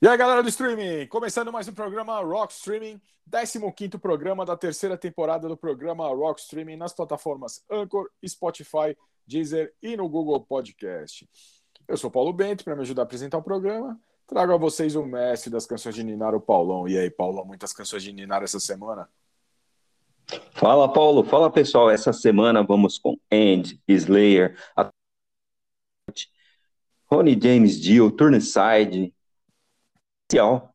E aí, galera do streaming, começando mais um programa Rock Streaming, 15 programa da terceira temporada do programa Rock Streaming nas plataformas Anchor, Spotify, Deezer e no Google Podcast. Eu sou Paulo Bento, para me ajudar a apresentar o programa, trago a vocês o mestre das canções de Ninar, o Paulão. E aí, Paulão, muitas canções de Ninar essa semana? Fala, Paulo. Fala, pessoal. Essa semana vamos com End, Slayer, Ronnie James Dio, Turnside, inicial.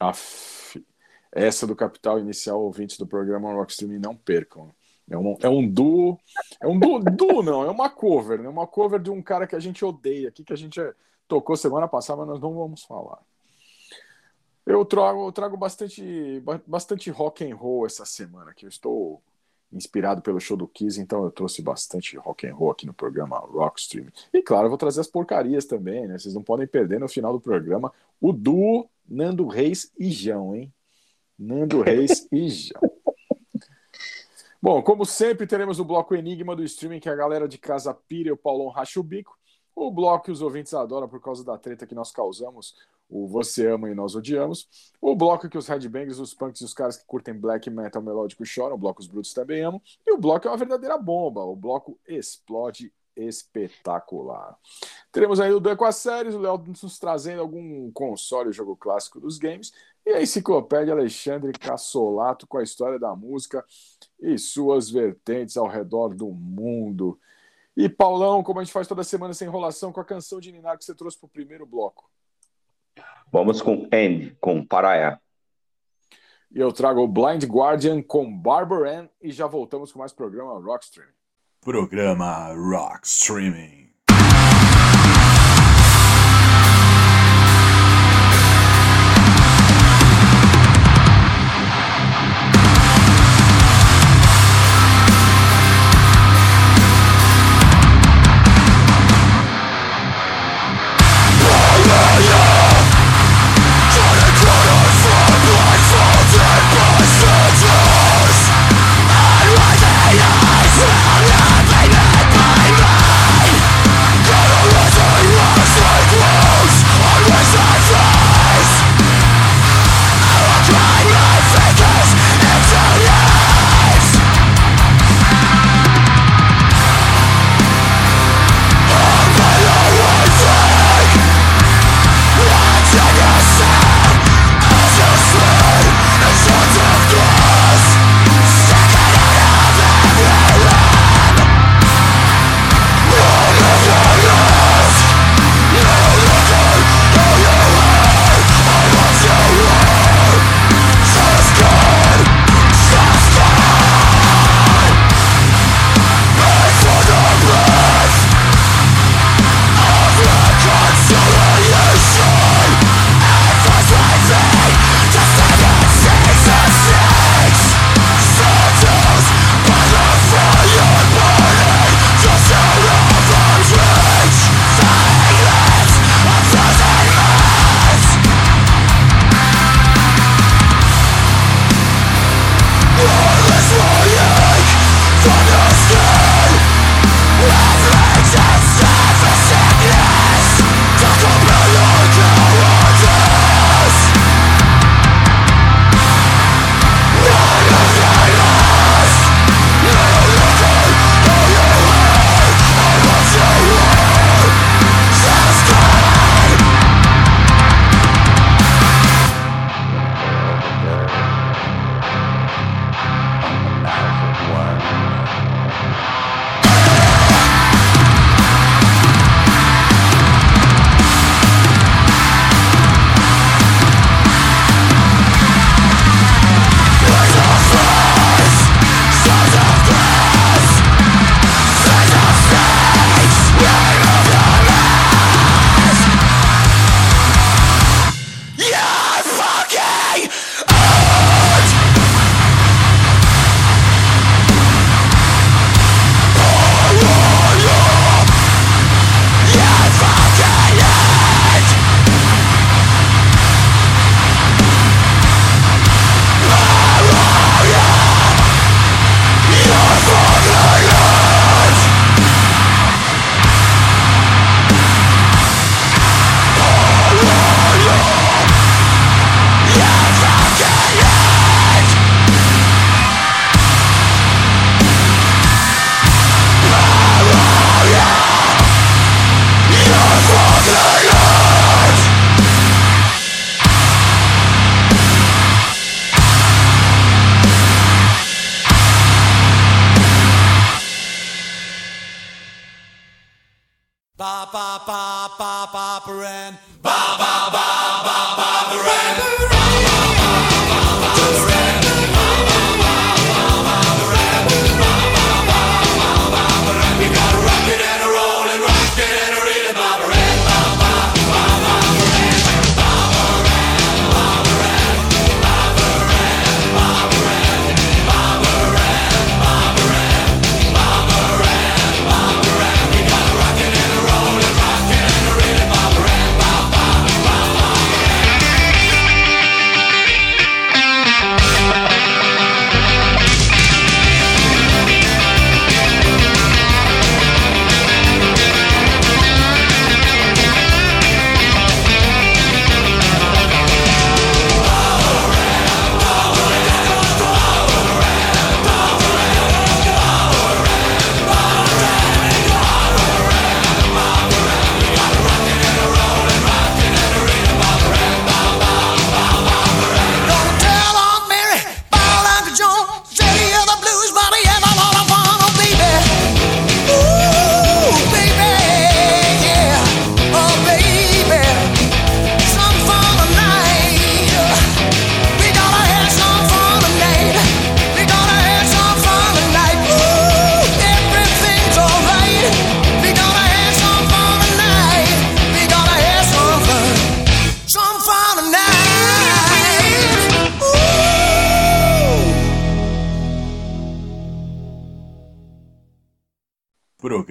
Aff, essa do Capital Inicial, ouvintes do programa Rockstream, não percam. É um, é um duo. É um duo, duo, não, é uma cover, né? Uma cover de um cara que a gente odeia aqui, que a gente tocou semana passada, mas nós não vamos falar. Eu trago, eu trago bastante, bastante rock and roll essa semana, que eu estou inspirado pelo show do Kiss, então eu trouxe bastante rock and roll aqui no programa Rockstream. E claro, eu vou trazer as porcarias também, né? Vocês não podem perder no final do programa o duo Nando Reis e Jão, hein? Nando Reis e Jão. Bom, como sempre, teremos o bloco Enigma do streaming, que a galera de casa pira e o Paulão racha o bico. O bloco que os ouvintes adoram por causa da treta que nós causamos, o Você Ama e Nós Odiamos. O bloco que os headbangers, os punks e os caras que curtem black metal melódico choram, o bloco Os Brutos também amam. E o bloco é uma verdadeira bomba, o bloco Explode espetacular. Teremos aí o Dan com as séries, o Léo nos trazendo algum console, jogo clássico dos games, e a enciclopédia Alexandre Cassolato com a história da música e suas vertentes ao redor do mundo. E Paulão, como a gente faz toda semana sem enrolação, com a canção de Ninar que você trouxe para o primeiro bloco. Vamos com End, com Paraia. E eu trago o Blind Guardian com Barbara Ann e já voltamos com mais programa Rockstream. Programa Rock Streaming.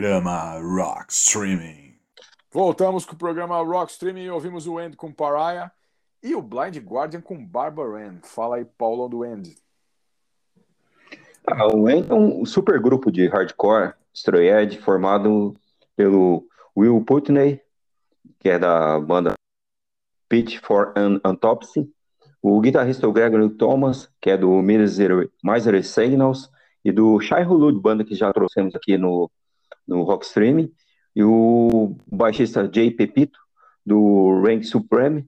Programa Rock Streaming. Voltamos com o programa Rock Streaming e ouvimos o End com Pariah e o Blind Guardian com Barbara Ann. Fala aí, Paulo, do End. Ah, o End é um super grupo de hardcore, Stroyed, formado pelo Will Putney, que é da banda Pitch for an Autopsy, o guitarrista Gregory Thomas, que é do Misery, Misery Signals, e do Shai Hulud, banda que já trouxemos aqui no, no Rock Streaming, e o baixista Jay Pepito, do Rank Supreme,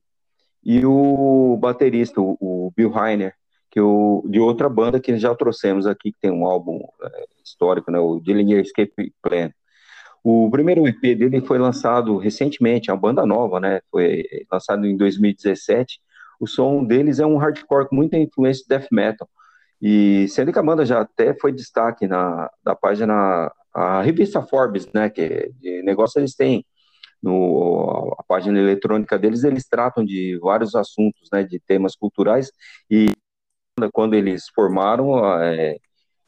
e o baterista, o, Bill Heiner, que o, de outra banda que já trouxemos aqui, que tem um álbum é, histórico, né, o Dillinger Escape Plan. O primeiro EP dele foi lançado recentemente, é uma banda nova, né? Foi lançado em 2017. O som deles é um hardcore com muita influência de death metal. E sendo que a banda já até foi destaque na da página, a revista Forbes, né? Que de negócio eles têm no a página eletrônica deles, eles tratam de vários assuntos, né? De temas culturais e quando eles formaram, é,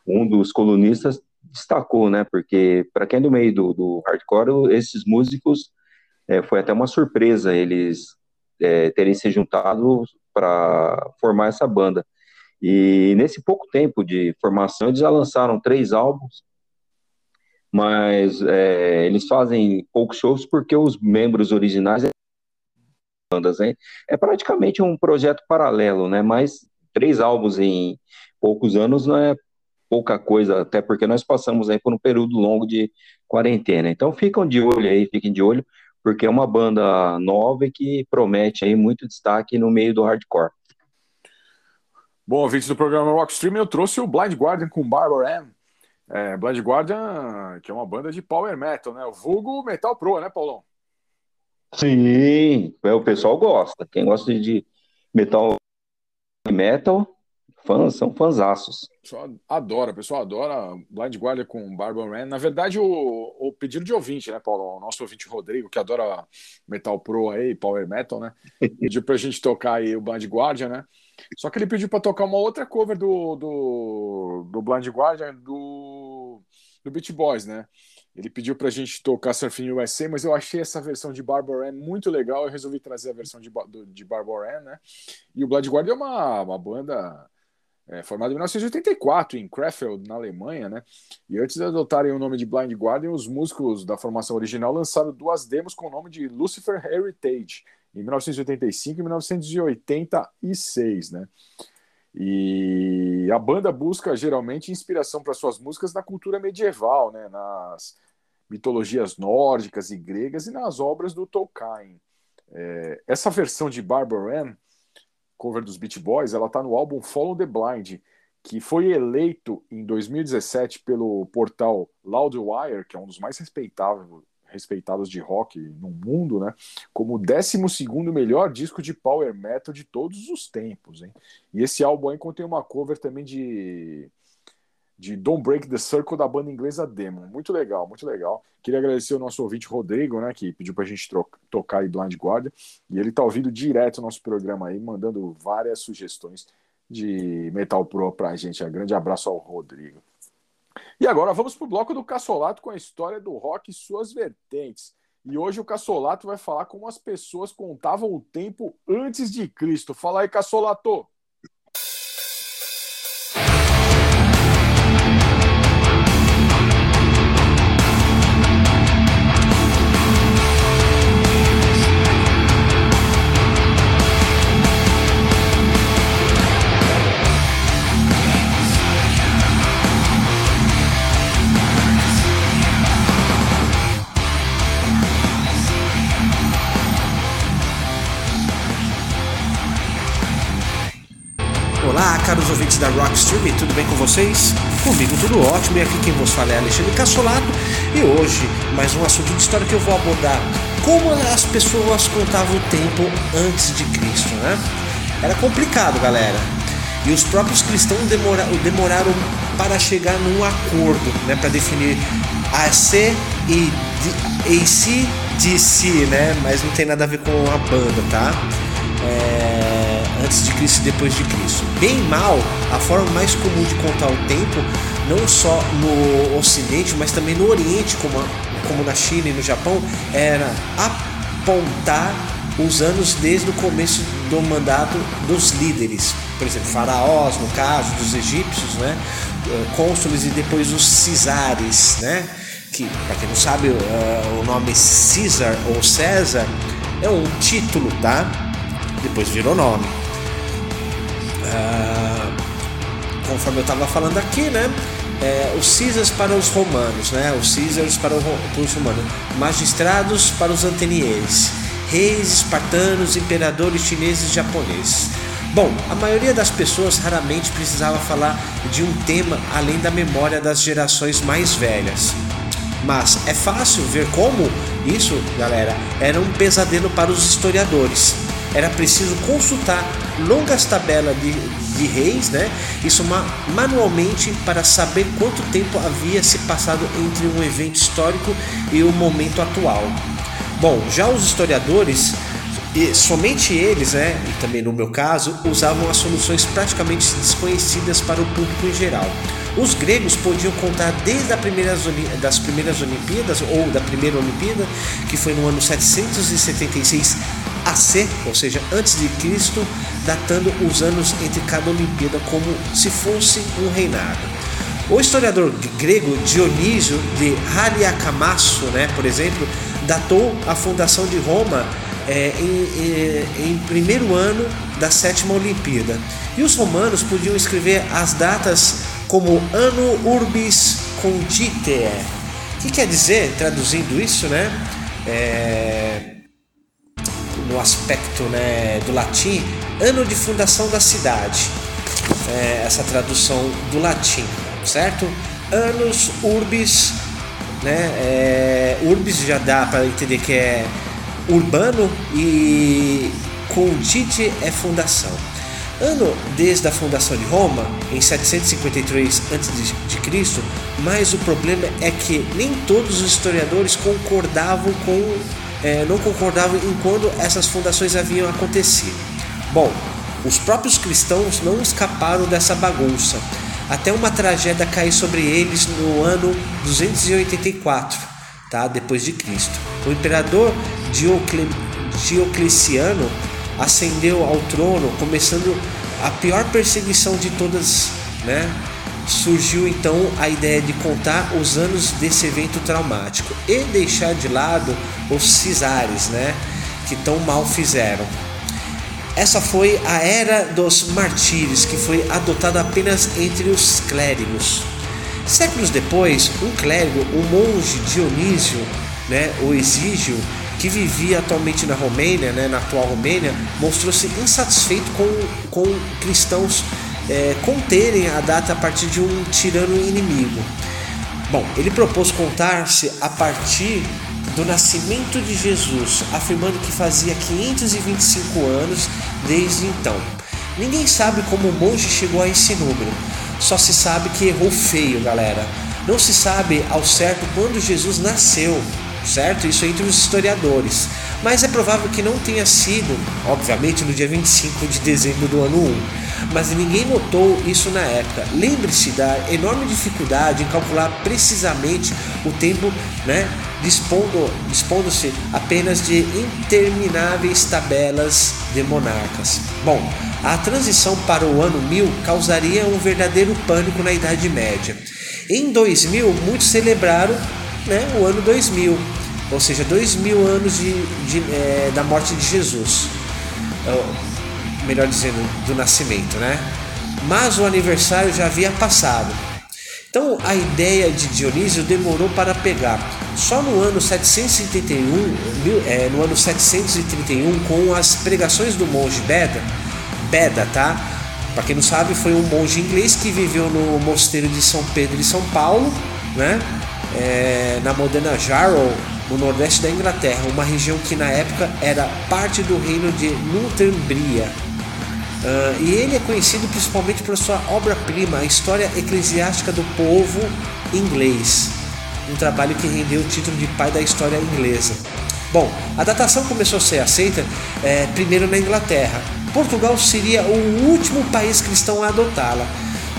um dos colunistas destacou, né? Porque para quem é do meio do, do hardcore, esses músicos é, foi até uma surpresa eles é, terem se juntado para formar essa banda. E nesse pouco tempo de formação, eles já lançaram três álbuns, mas é, eles fazem poucos shows porque os membros originais bandas, hein? É praticamente um projeto paralelo, né? Mas três álbuns em poucos anos não é pouca coisa, até porque nós passamos aí por um período longo de quarentena. Então ficam de olho aí, fiquem de olho, porque é uma banda nova e que promete aí muito destaque no meio do hardcore. Bom, ouvintes do programa Rock Stream, eu trouxe o Blind Guardian com Barbara Ann. É, Blind Guardian, que é uma banda de power metal, né? O vulgo Metal Pro, né, Paulão? Sim, é, o pessoal gosta. Quem gosta de metal metal fãs, são fãzaços. Pessoal adora, o pessoal adora Blind Guardian com Barbara Rand. Na verdade, o, o pedido de ouvinte, né, Paulo? O nosso ouvinte Rodrigo, que adora Metal Pro aí, Power Metal, né? Pediu pra gente tocar aí o Blind Guardian, né? Só que ele pediu para tocar uma outra cover do, do, do Blind Guardian do, do Beach Boys, né? Ele pediu pra gente tocar Surfing USA, mas eu achei essa versão de Barbara muito legal. Eu resolvi trazer a versão de, de Barbara né? E o Blood Guardian é uma, uma banda é, formado em 1984 em Krefeld, na Alemanha, né? E antes de adotarem o nome de Blind Guardian, os músicos da formação original lançaram duas demos com o nome de Lucifer Heritage, em 1985 e 1986, né? E a banda busca geralmente inspiração para suas músicas na cultura medieval, né? Nas mitologias nórdicas e gregas e nas obras do Tolkien. É, essa versão de Barbara Ann cover dos Beach Boys, ela está no álbum Follow the Blind, que foi eleito em 2017 pelo portal Loudwire, que é um dos mais respeitados, respeitados de rock no mundo, né? Como o 12 melhor disco de power metal de todos os tempos, hein? E esse álbum aí contém uma cover também de de Don't Break the Circle da banda inglesa Demon. Muito legal, muito legal. Queria agradecer o nosso ouvinte Rodrigo, né, que pediu pra gente tocar aí Blind Guardian, e ele tá ouvindo direto o nosso programa aí, mandando várias sugestões de Metal Pro pra gente. Um grande abraço ao Rodrigo. E agora vamos pro bloco do Cassolato com a história do rock e suas vertentes. E hoje o Cassolato vai falar como as pessoas contavam o tempo antes de Cristo. Fala aí, Cassolato! Da Rock tudo bem com vocês? Comigo tudo ótimo e aqui quem vos fala é Alexandre Cassolato e hoje mais um assunto de história que eu vou abordar como as pessoas contavam o tempo antes de Cristo, né? Era complicado, galera. E os próprios cristãos demora, demoraram para chegar num acordo, né, para definir AC e AC DC, né? Mas não tem nada a ver com a banda, tá? É, antes de Cristo e depois de Cristo. Bem mal, a forma mais comum de contar o tempo não só no Ocidente, mas também no Oriente, como, como na China e no Japão, era apontar os anos desde o começo do mandato dos líderes, por exemplo, faraós, no caso dos egípcios, né? cônsules e depois os cisares, né? que para quem não sabe uh, o nome Caesar ou César é um título, tá? Depois virou nome. Uh, conforme eu estava falando aqui, né? É, os Caesars para os romanos, né? Os Caesars para, o, para os romanos, magistrados para os atenienses, reis espartanos, imperadores chineses e japoneses. Bom, a maioria das pessoas raramente precisava falar de um tema além da memória das gerações mais velhas. Mas é fácil ver como isso, galera, era um pesadelo para os historiadores. Era preciso consultar longas tabelas de, de reis, né? Isso manualmente para saber quanto tempo havia se passado entre um evento histórico e o momento atual. Bom, já os historiadores e somente eles, né, e também no meu caso, usavam as soluções praticamente desconhecidas para o público em geral. Os gregos podiam contar desde a primeiras, das primeiras Olimpíadas, ou da primeira Olimpíada, que foi no ano 776 AC, ou seja, antes de Cristo, datando os anos entre cada Olimpíada como se fosse um reinado. O historiador grego Dionísio de Haliacamasso, né, por exemplo, datou a fundação de Roma é, em, em, em primeiro ano da sétima Olimpíada. E os romanos podiam escrever as datas como Anno Urbis Condite. Que quer dizer, traduzindo isso, né? É, no aspecto né, do latim, ano de fundação da cidade. É, essa tradução do latim, certo? Annus Urbis, né? É, urbis já dá para entender que é urbano e Condite é fundação. Ano desde a fundação de Roma, em 753 a.C., mas o problema é que nem todos os historiadores concordavam com, é, não concordavam em quando essas fundações haviam acontecido. Bom, os próprios cristãos não escaparam dessa bagunça, até uma tragédia cair sobre eles no ano 284, tá? depois de Cristo. O imperador Diocle... Diocleciano ascendeu ao trono, começando a pior perseguição de todas, né? Surgiu então a ideia de contar os anos desse evento traumático e deixar de lado os cisares, né? Que tão mal fizeram. Essa foi a era dos martírios, que foi adotada apenas entre os clérigos. Séculos depois, um clérigo, o monge Dionísio, né, o Exígio, que vivia atualmente na Romênia, né, na atual Romênia, mostrou-se insatisfeito com, com cristãos é, conterem a data a partir de um tirano inimigo. Bom, ele propôs contar-se a partir do nascimento de Jesus, afirmando que fazia 525 anos desde então. Ninguém sabe como o monge chegou a esse número, só se sabe que errou feio, galera. Não se sabe ao certo quando Jesus nasceu, certo? Isso entre os historiadores. Mas é provável que não tenha sido, obviamente, no dia 25 de dezembro do ano 1. Mas ninguém notou isso na época. Lembre-se da enorme dificuldade em calcular precisamente o tempo, né? Dispondo, dispondo-se apenas de intermináveis tabelas de monarcas. Bom, a transição para o ano 1000 causaria um verdadeiro pânico na Idade Média. Em 2000, muitos celebraram né, o ano 2000, ou seja, dois mil anos de, de é, da morte de Jesus, melhor dizendo, do nascimento, né? Mas o aniversário já havia passado. Então a ideia de Dionísio demorou para pegar. Só no ano 731, é, no ano 731, com as pregações do monge Beda, Beda, tá? Para quem não sabe, foi um monge inglês que viveu no mosteiro de São Pedro e São Paulo, né? É, na moderna Jarrow, no nordeste da Inglaterra, uma região que na época era parte do reino de Northumbria. Uh, e ele é conhecido principalmente por sua obra-prima, a História Eclesiástica do Povo Inglês, um trabalho que rendeu o título de pai da história inglesa. Bom, a datação começou a ser aceita é, primeiro na Inglaterra. Portugal seria o último país cristão a adotá-la.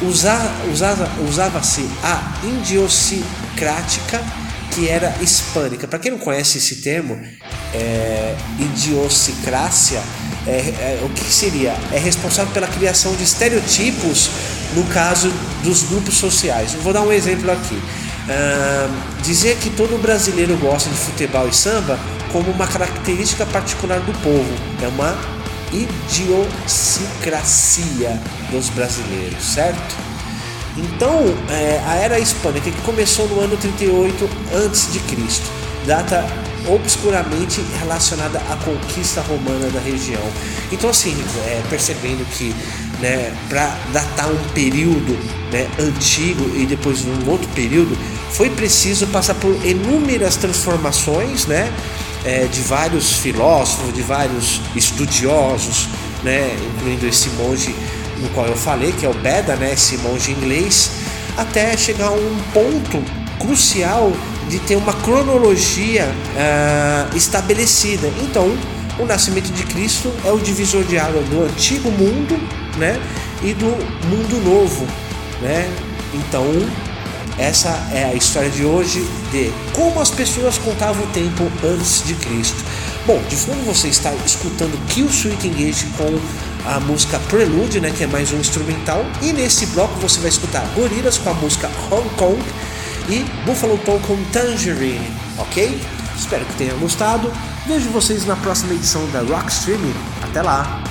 usa, usava, usava-se a idiosincrática que era hispânica. Para quem não conhece esse termo, é, é, é, o que seria? É responsável pela criação de estereotipos no caso dos grupos sociais. vou dar um exemplo aqui. Uh, dizer que todo brasileiro gosta de futebol e samba como uma característica particular do povo é uma idiosincrasia dos brasileiros, certo? Então, é, a era hispânica que começou no ano 38 a.C., data obscuramente relacionada à conquista romana da região. Então, assim, é, percebendo que né, para datar um período né, antigo e depois um outro período, foi preciso passar por inúmeras transformações, né, é, de vários filósofos, de vários estudiosos, né, incluindo esse monge no qual eu falei, que é o Beda, né, esse monge inglês, até chegar a um ponto crucial de ter uma cronologia uh, estabelecida. Então, o nascimento de Cristo é o divisor de água do antigo mundo, né, e do mundo novo, né? Então, essa é a história de hoje de como as pessoas contavam o tempo antes de Cristo. Bom, de fundo você está escutando Kill Sweet Engage com a música Prelude, né, que é mais um instrumental, e nesse bloco você vai escutar Gorillaz com a música Hong Kong e Buffalo Tom com Tangerine, ok? Espero que tenham gostado. Vejo vocês na próxima edição da Rock Streaming. Até lá!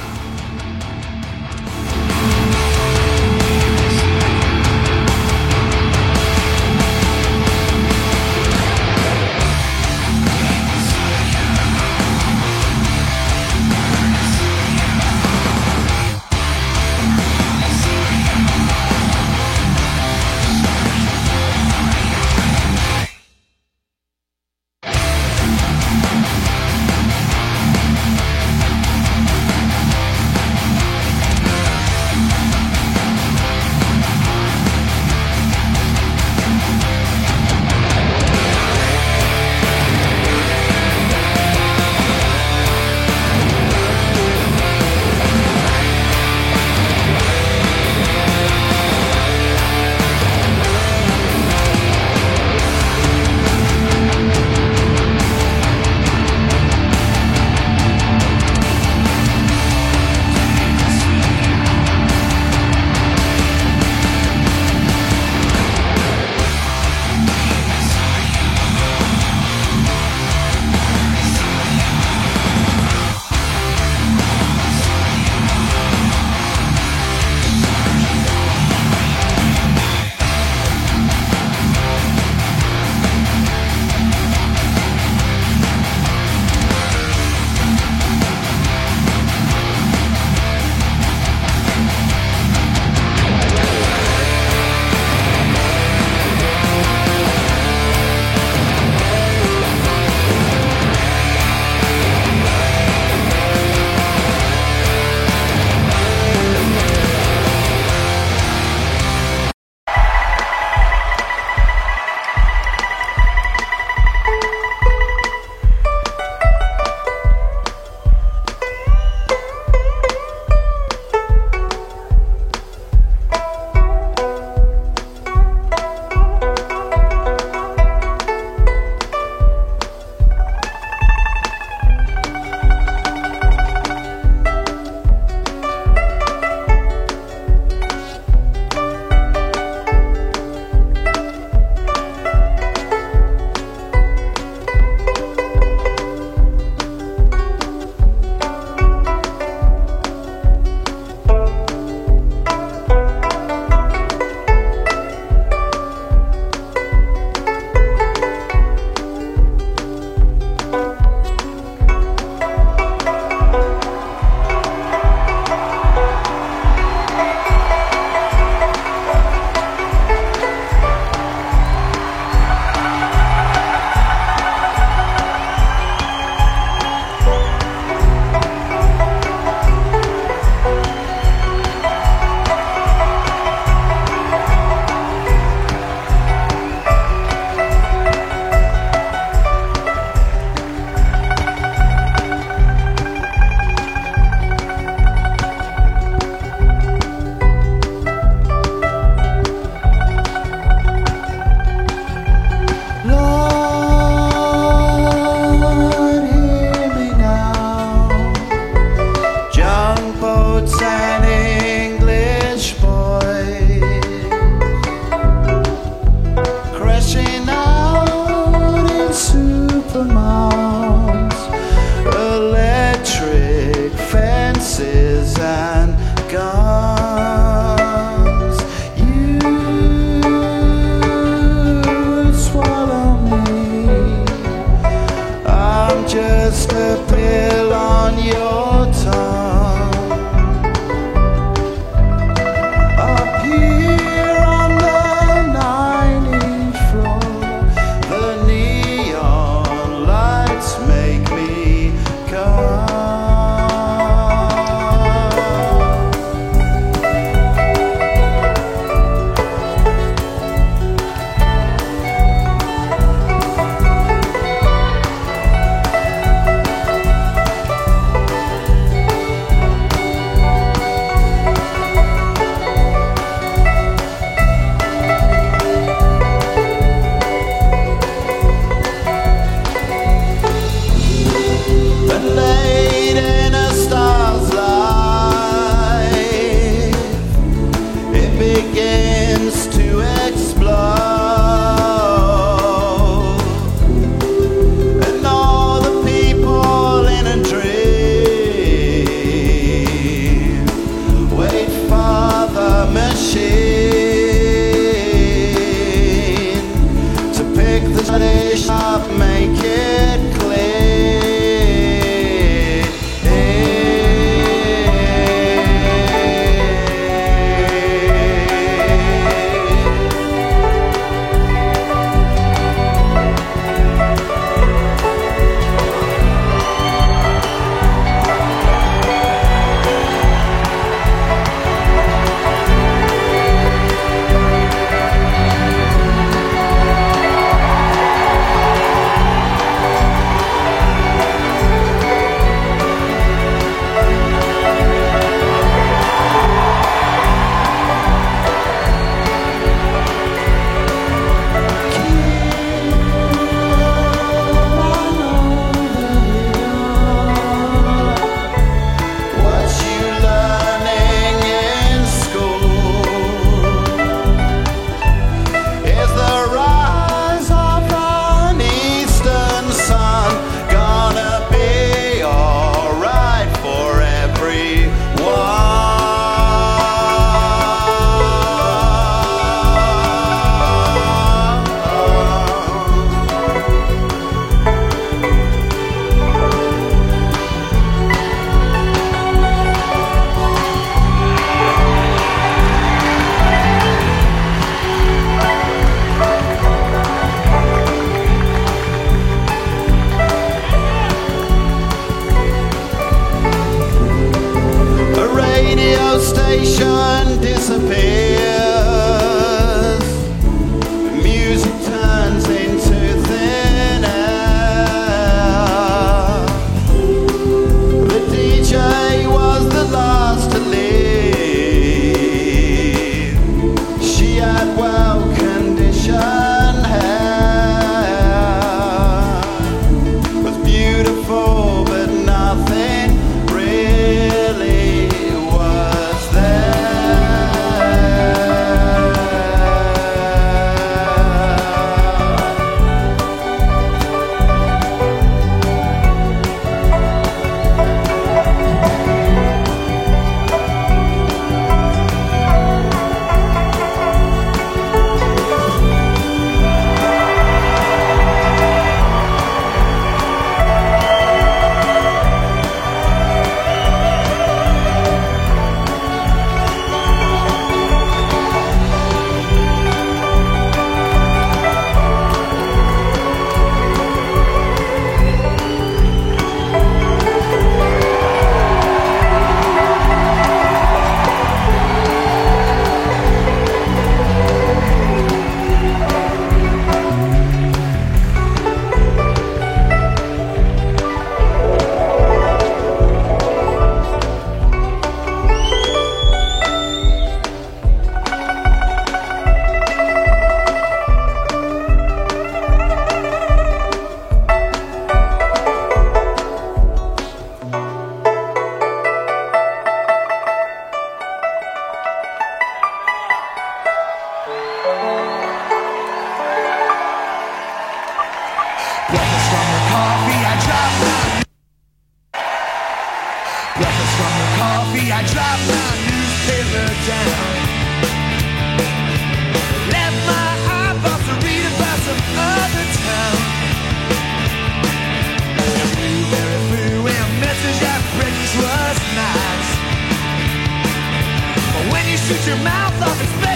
Shoot your mouth off,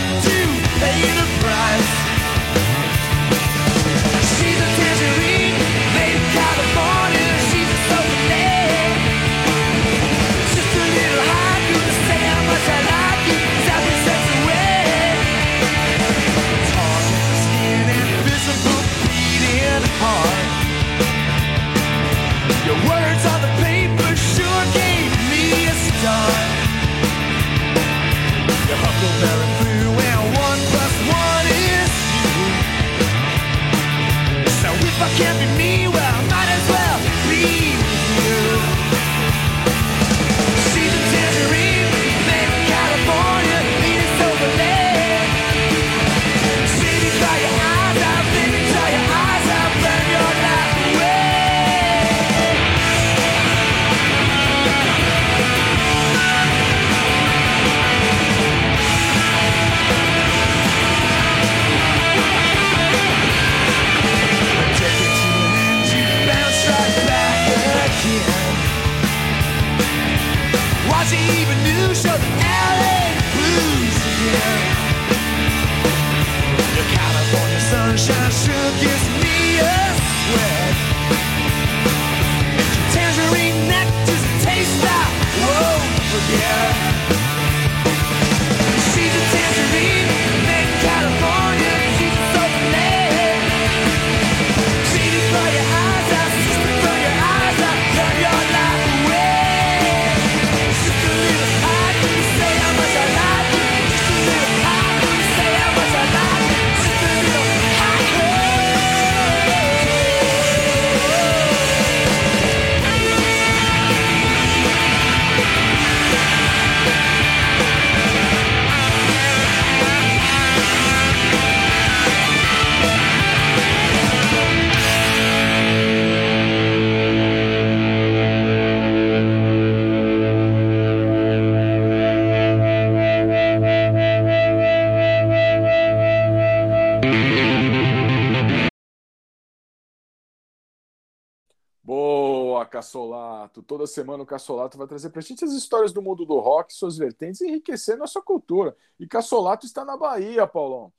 Toda semana o Cassolato vai trazer pra gente as histórias do mundo do rock, suas vertentes, e enriquecer nossa cultura. E Cassolato está na Bahia, Paulão.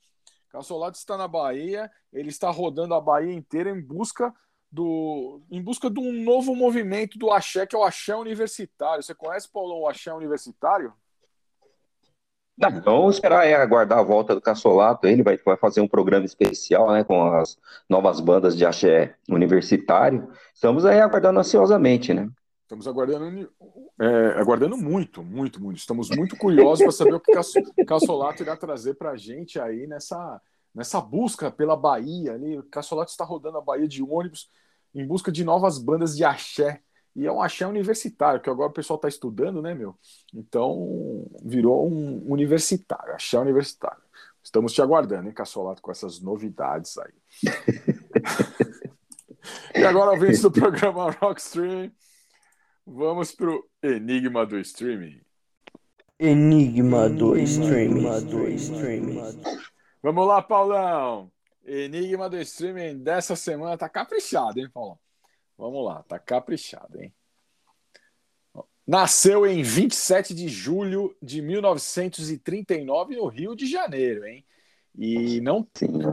Cassolato está na Bahia, ele está rodando a Bahia inteira em busca do em busca de um novo movimento do axé, que é o axé universitário. Você conhece, Paulão, o axé universitário? Vamos esperar é, aguardar a volta do Cassolato. Ele vai, vai fazer um programa especial né, com as novas bandas de axé universitário. Estamos aí aguardando ansiosamente, né? Estamos aguardando, é, aguardando muito, muito, muito. Estamos muito curiosos para saber o que Cassolato irá trazer para a gente aí nessa, nessa busca pela Bahia. Ali. Cassolato está rodando a Bahia de ônibus em busca de novas bandas de axé. E é um axé universitário, que agora o pessoal está estudando, né, meu? Então virou um universitário, axé universitário. Estamos te aguardando, hein, Cassolato, com essas novidades aí. e agora, ouvintes do programa Rockstream, vamos para o Enigma do Streaming. Enigma do streaming. do streaming. Vamos lá, Paulão. Enigma do Streaming dessa semana tá caprichado, hein, Paulão? Vamos lá, tá caprichado, hein? Nasceu em 27 de julho de 1939 no Rio de Janeiro, hein? E não,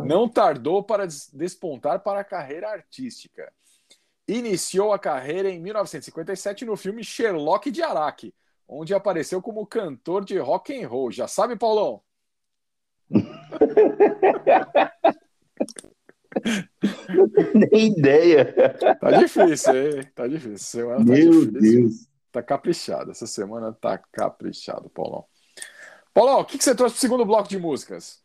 não tardou para des- despontar para a carreira artística. Iniciou a carreira em 1957 no filme Sherlock de Araque, onde apareceu como cantor de rock and roll. Já sabe, Paulão? Nem ideia. Tá difícil, hein? Tá difícil. Essa semana tá Meu difícil. Deus. Tá caprichado. Essa semana tá caprichado, Paulão. Paulão, o que, que você trouxe pro segundo bloco de músicas?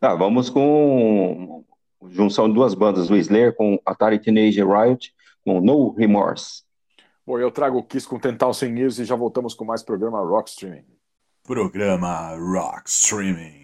Ah, vamos com junção de duas bandas, o Slayer com Atari Teenage Riot, com No Remorse. Bom, eu trago o Kiss com Tental Sem News e já voltamos com mais programa Rock Streaming. Programa Rock Streaming.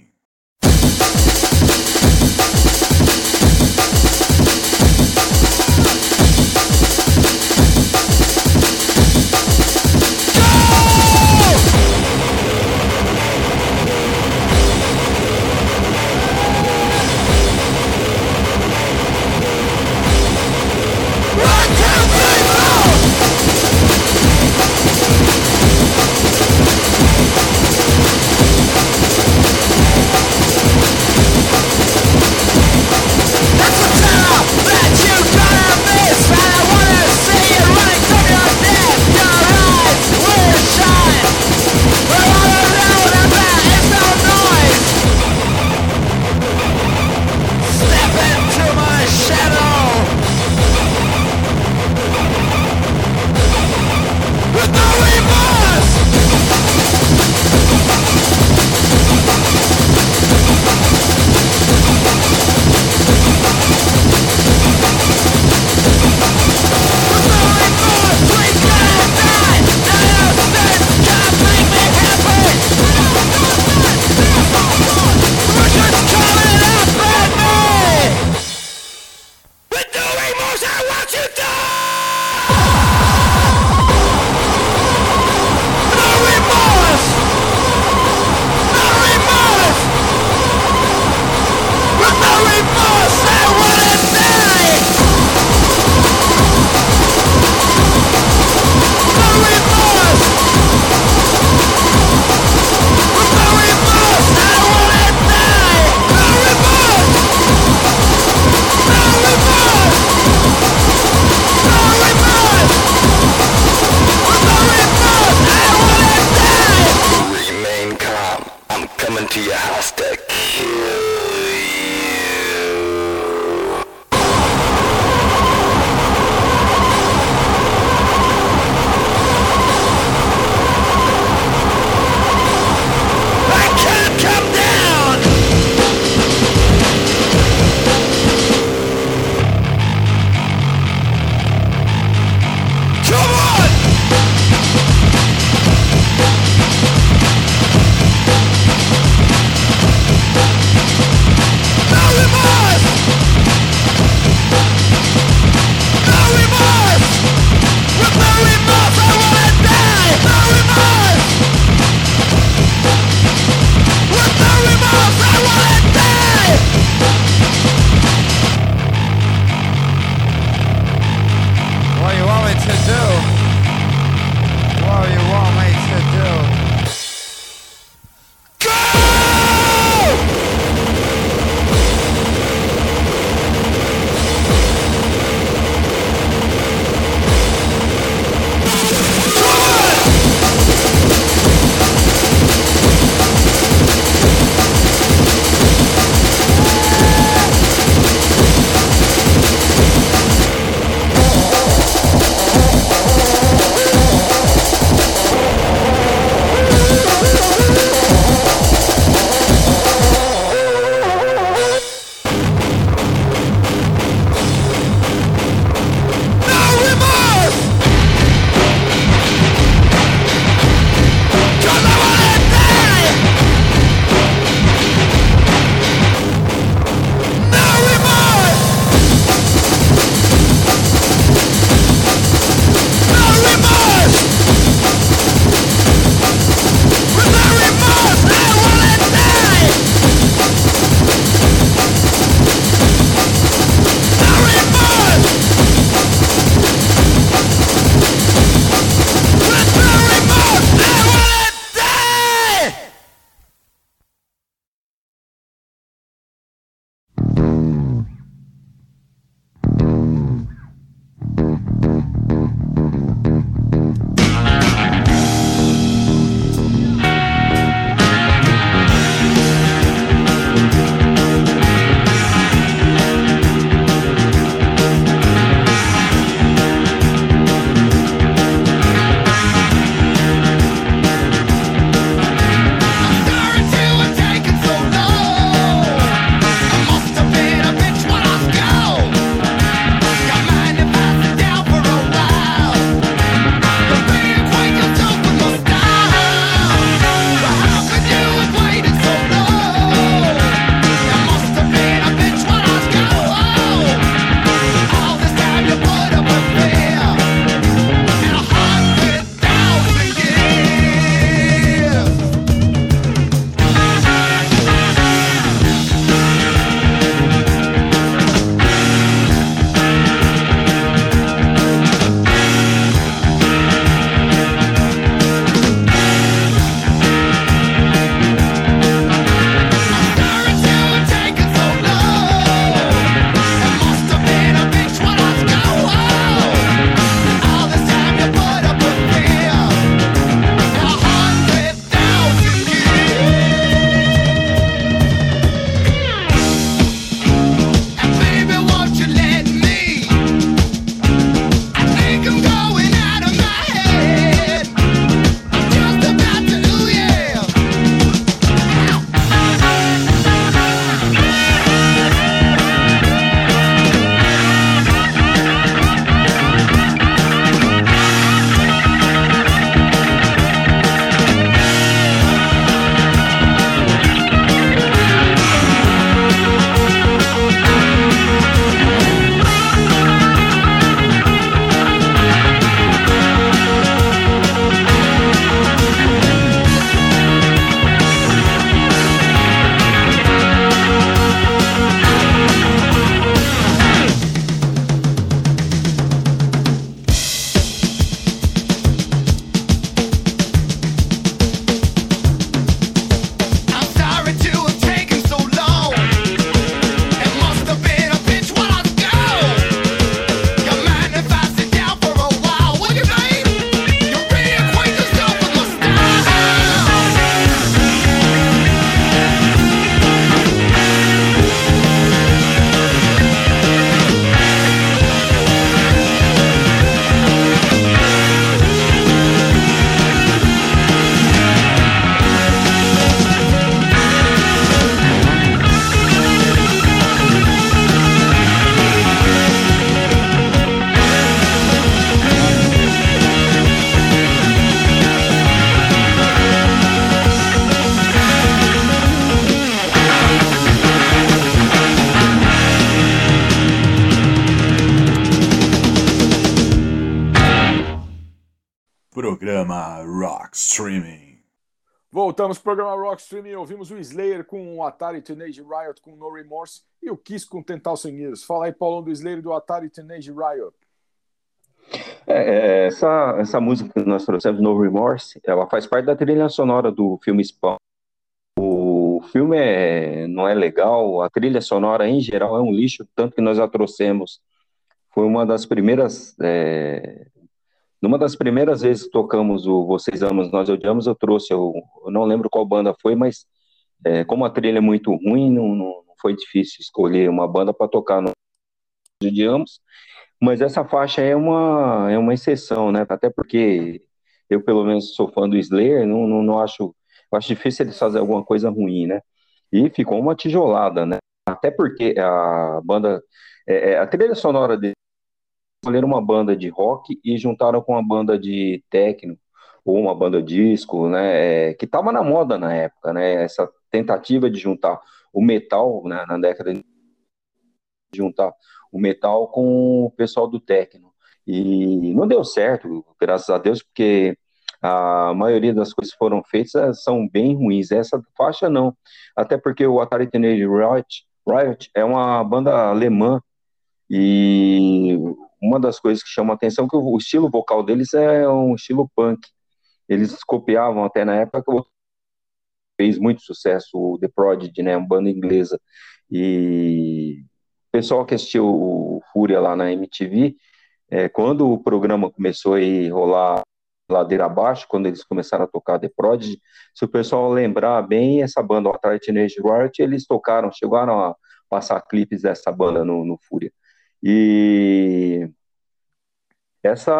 Programa Rock Streaming. Ouvimos o Slayer com o Atari Teenage Riot com No Remorse e o Kiss com Tental Sem Years. Fala aí, Paulão, do Slayer do Atari Teenage Riot. É, é, essa, essa música que nós trouxemos, No Remorse, ela faz parte da trilha sonora do filme Spawn. O filme é, não é legal, a trilha sonora em geral é um lixo, tanto que nós a trouxemos. Foi uma das primeiras. É, numa das primeiras vezes que tocamos o Vocês Amam, Nós Odiamos, eu trouxe, eu, eu não lembro qual banda foi, mas é, como a trilha é muito ruim, não, não foi difícil escolher uma banda para tocar no Odiamos. Mas essa faixa é uma, é uma exceção, né? Até porque eu, pelo menos, sou fã do Slayer, não, não, não acho, acho difícil eles fazerem alguma coisa ruim, né? E ficou uma tijolada, né? Até porque a banda, é, é, a trilha sonora deles, escolheram uma banda de rock e juntaram com uma banda de techno, ou uma banda disco, né? É, que estava na moda na época, né? Essa tentativa de juntar o metal, né, na década de juntar o metal com o pessoal do techno. E não deu certo, graças a Deus, porque a maioria das coisas que foram feitas eh, são bem ruins. Essa faixa não, até porque o Atari Teenage Riot, Riot é uma banda alemã e uma das coisas que chama atenção é que o estilo vocal deles é um estilo punk. Eles copiavam até na época que fez muito sucesso o The Prodigy, né, uma banda inglesa. E o pessoal que assistiu o Fúria lá na MTV, é, quando o programa começou a rolar ladeira abaixo, quando eles começaram a tocar The Prodigy, se o pessoal lembrar bem, essa banda, o Atari Teenage Riot, eles tocaram, chegaram a passar clipes dessa banda no, no Fúria. E essa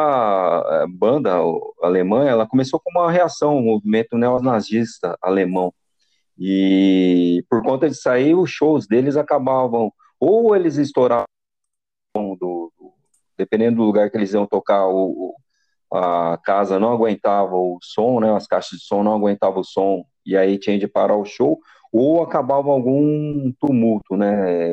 eh, banda alemã, ela começou com uma reação ao movimento neonazista alemão. E por conta disso aí, os shows deles acabavam, ou eles estouravam, do, do, dependendo do lugar que eles iam tocar, o, a casa não aguentava o som, né, as caixas de som não aguentavam o som, e aí tinha de parar o show, ou acabava algum tumulto, né,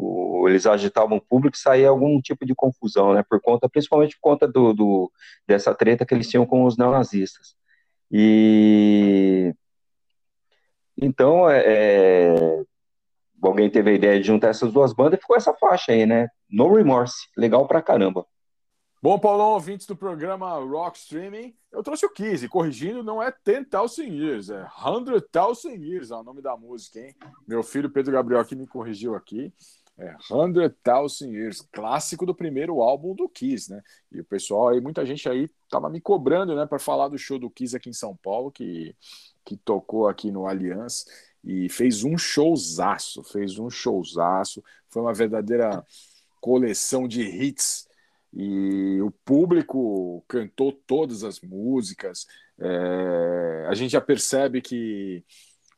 o, eles agitavam o público e saía algum tipo de confusão, né, por conta, principalmente por conta do, do dessa treta que eles tinham com os neonazistas. E então, é, é, alguém teve a ideia de juntar essas duas bandas e ficou essa faixa aí, né? No Remorse, legal pra caramba. Bom, Paulão, ouvintes do programa Rock Streaming, eu trouxe o Kiss, corrigindo, não é 10,000 Years, é 100,000 Years, é o nome da música, hein? Meu filho Pedro Gabriel aqui me corrigiu aqui. É 100,000 Years, clássico do primeiro álbum do Kiss, né? E o pessoal aí, muita gente aí tava me cobrando, né, para falar do show do Kiss aqui em São Paulo, que, que tocou aqui no Allianz e fez um showzaço, fez um showzaço, foi uma verdadeira coleção de hits e o público cantou todas as músicas. É, a gente já percebe que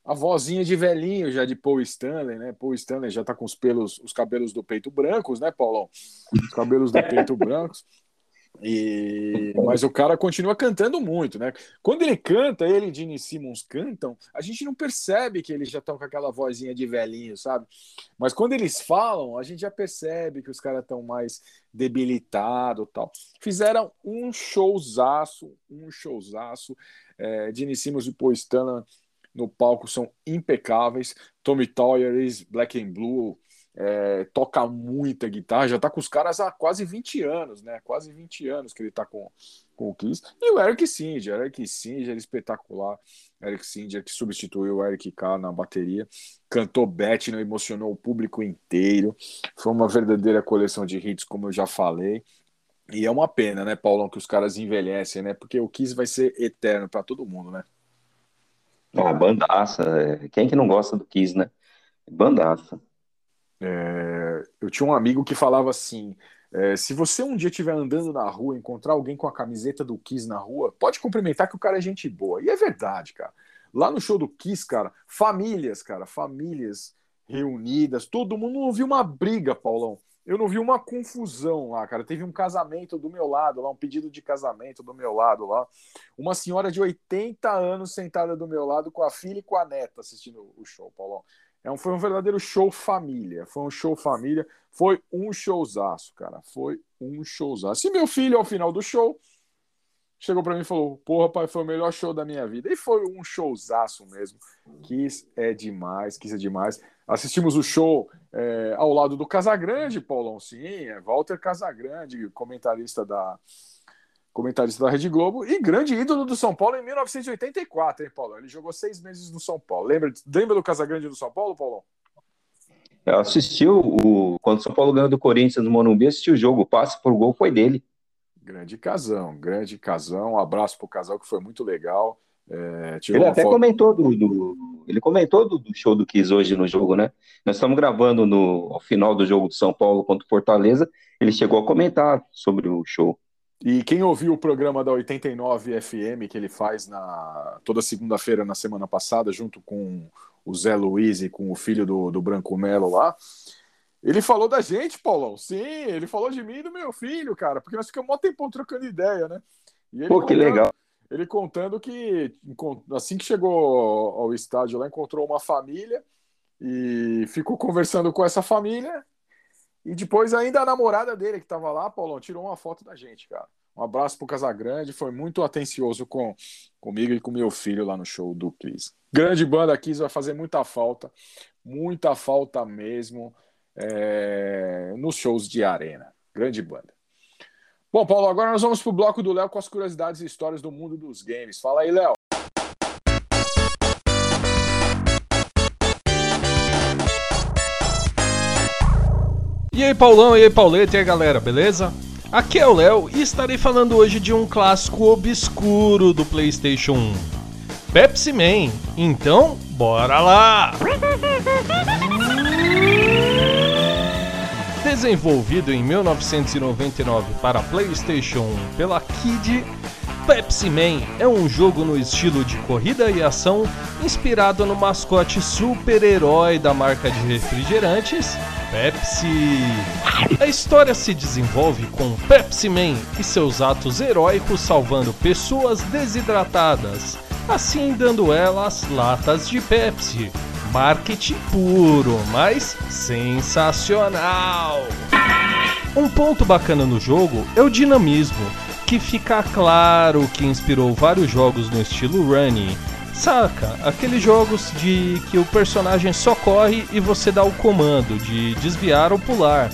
a vozinha de velhinho já de Paul Stanley, né? Paul Stanley já tá com os pelos, os cabelos do peito brancos, né, Paulão? Os cabelos do peito brancos. E mas o cara continua cantando muito, né? Quando ele canta, ele e Gene Simmons cantam, a gente não percebe que eles já estão com aquela vozinha de velhinho, sabe? Mas quando eles falam, a gente já percebe que os caras estão mais debilitados, tal. Fizeram um showzaço, um showzaço. É, Gene Simmons e Paul Stanley no palco são impecáveis. Tommy Toyer, Black and Blue, é, toca muita guitarra, já tá com os caras há quase 20 anos, né? Quase 20 anos que ele tá com, com o Kiss. E o Eric Singer, Eric Singer espetacular. Eric Singer que substituiu o Eric K na bateria, cantou Batman, emocionou o público inteiro. Foi uma verdadeira coleção de hits, como eu já falei. E é uma pena, né, Paulão, que os caras envelhecem, né? Porque o Kiss vai ser eterno para todo mundo, né? Uma bandaça. é. Quem que não gosta do Kiss, né? Bandaça. É, eu tinha um amigo que falava assim: é, se você um dia estiver andando na rua, encontrar alguém com a camiseta do Kiss na rua, pode cumprimentar que o cara é gente boa. E é verdade, cara. Lá no show do Kiss, cara, famílias, cara, famílias reunidas, todo mundo não viu uma briga, Paulão. Eu não vi uma confusão lá, cara. Teve um casamento do meu lado lá, um pedido de casamento do meu lado lá. Uma senhora de 80 anos sentada do meu lado com a filha e com a neta assistindo o show, Paulão. É um, foi um verdadeiro show família. Foi um show família. Foi um showzaço, cara. Foi um showzaço. E meu filho, ao final do show, chegou pra mim e falou: Porra, pai, foi o melhor show da minha vida. E foi um showzaço mesmo. Quis é demais, quis é demais. Assistimos o show é, ao lado do Casagrande, Paulão. Sim, é Walter Casagrande, comentarista da, comentarista da Rede Globo e grande ídolo do São Paulo em 1984, hein, Paulão? Ele jogou seis meses no São Paulo. Lembra, lembra do Casagrande do São Paulo, Paulão? Eu assisti o, quando o São Paulo ganhou do Corinthians no Morumbi, assisti o jogo, o passe por gol foi dele. Grande casão, grande casão. Um abraço pro casal que foi muito legal. É, Ele até foto- comentou do, do- ele comentou do, do show do Kiss hoje no jogo, né? Nós estamos gravando no ao final do jogo do São Paulo contra o Fortaleza. Ele chegou a comentar sobre o show. E quem ouviu o programa da 89 FM que ele faz na toda segunda-feira na semana passada, junto com o Zé Luiz e com o filho do, do Branco Melo lá, ele falou da gente, Paulão. Sim, ele falou de mim e do meu filho, cara, porque nós ficamos um tempão trocando ideia, né? E ele Pô, que contando- legal. Ele contando que assim que chegou ao estádio lá, encontrou uma família e ficou conversando com essa família. E depois ainda a namorada dele que estava lá, Paulão, tirou uma foto da gente, cara. Um abraço pro Casagrande, foi muito atencioso com comigo e com meu filho lá no show do Kiss. Grande banda Kiss vai fazer muita falta, muita falta mesmo é, nos shows de arena. Grande banda. Bom, Paulo, agora nós vamos pro bloco do Léo com as curiosidades e histórias do mundo dos games. Fala aí, Léo. E aí, Paulão, e aí, Pauleta, e aí, galera, beleza? Aqui é o Léo e estarei falando hoje de um clássico obscuro do PlayStation 1. Pepsi Man. Então, bora lá! Desenvolvido em 1999 para PlayStation 1 pela Kid, Pepsi Man é um jogo no estilo de corrida e ação inspirado no mascote super-herói da marca de refrigerantes Pepsi. A história se desenvolve com Pepsi Man e seus atos heróicos salvando pessoas desidratadas, assim dando elas latas de Pepsi. Marketing puro, mas sensacional. Um ponto bacana no jogo é o dinamismo, que fica claro que inspirou vários jogos no estilo running. Saca? Aqueles jogos de que o personagem só corre e você dá o comando de desviar ou pular.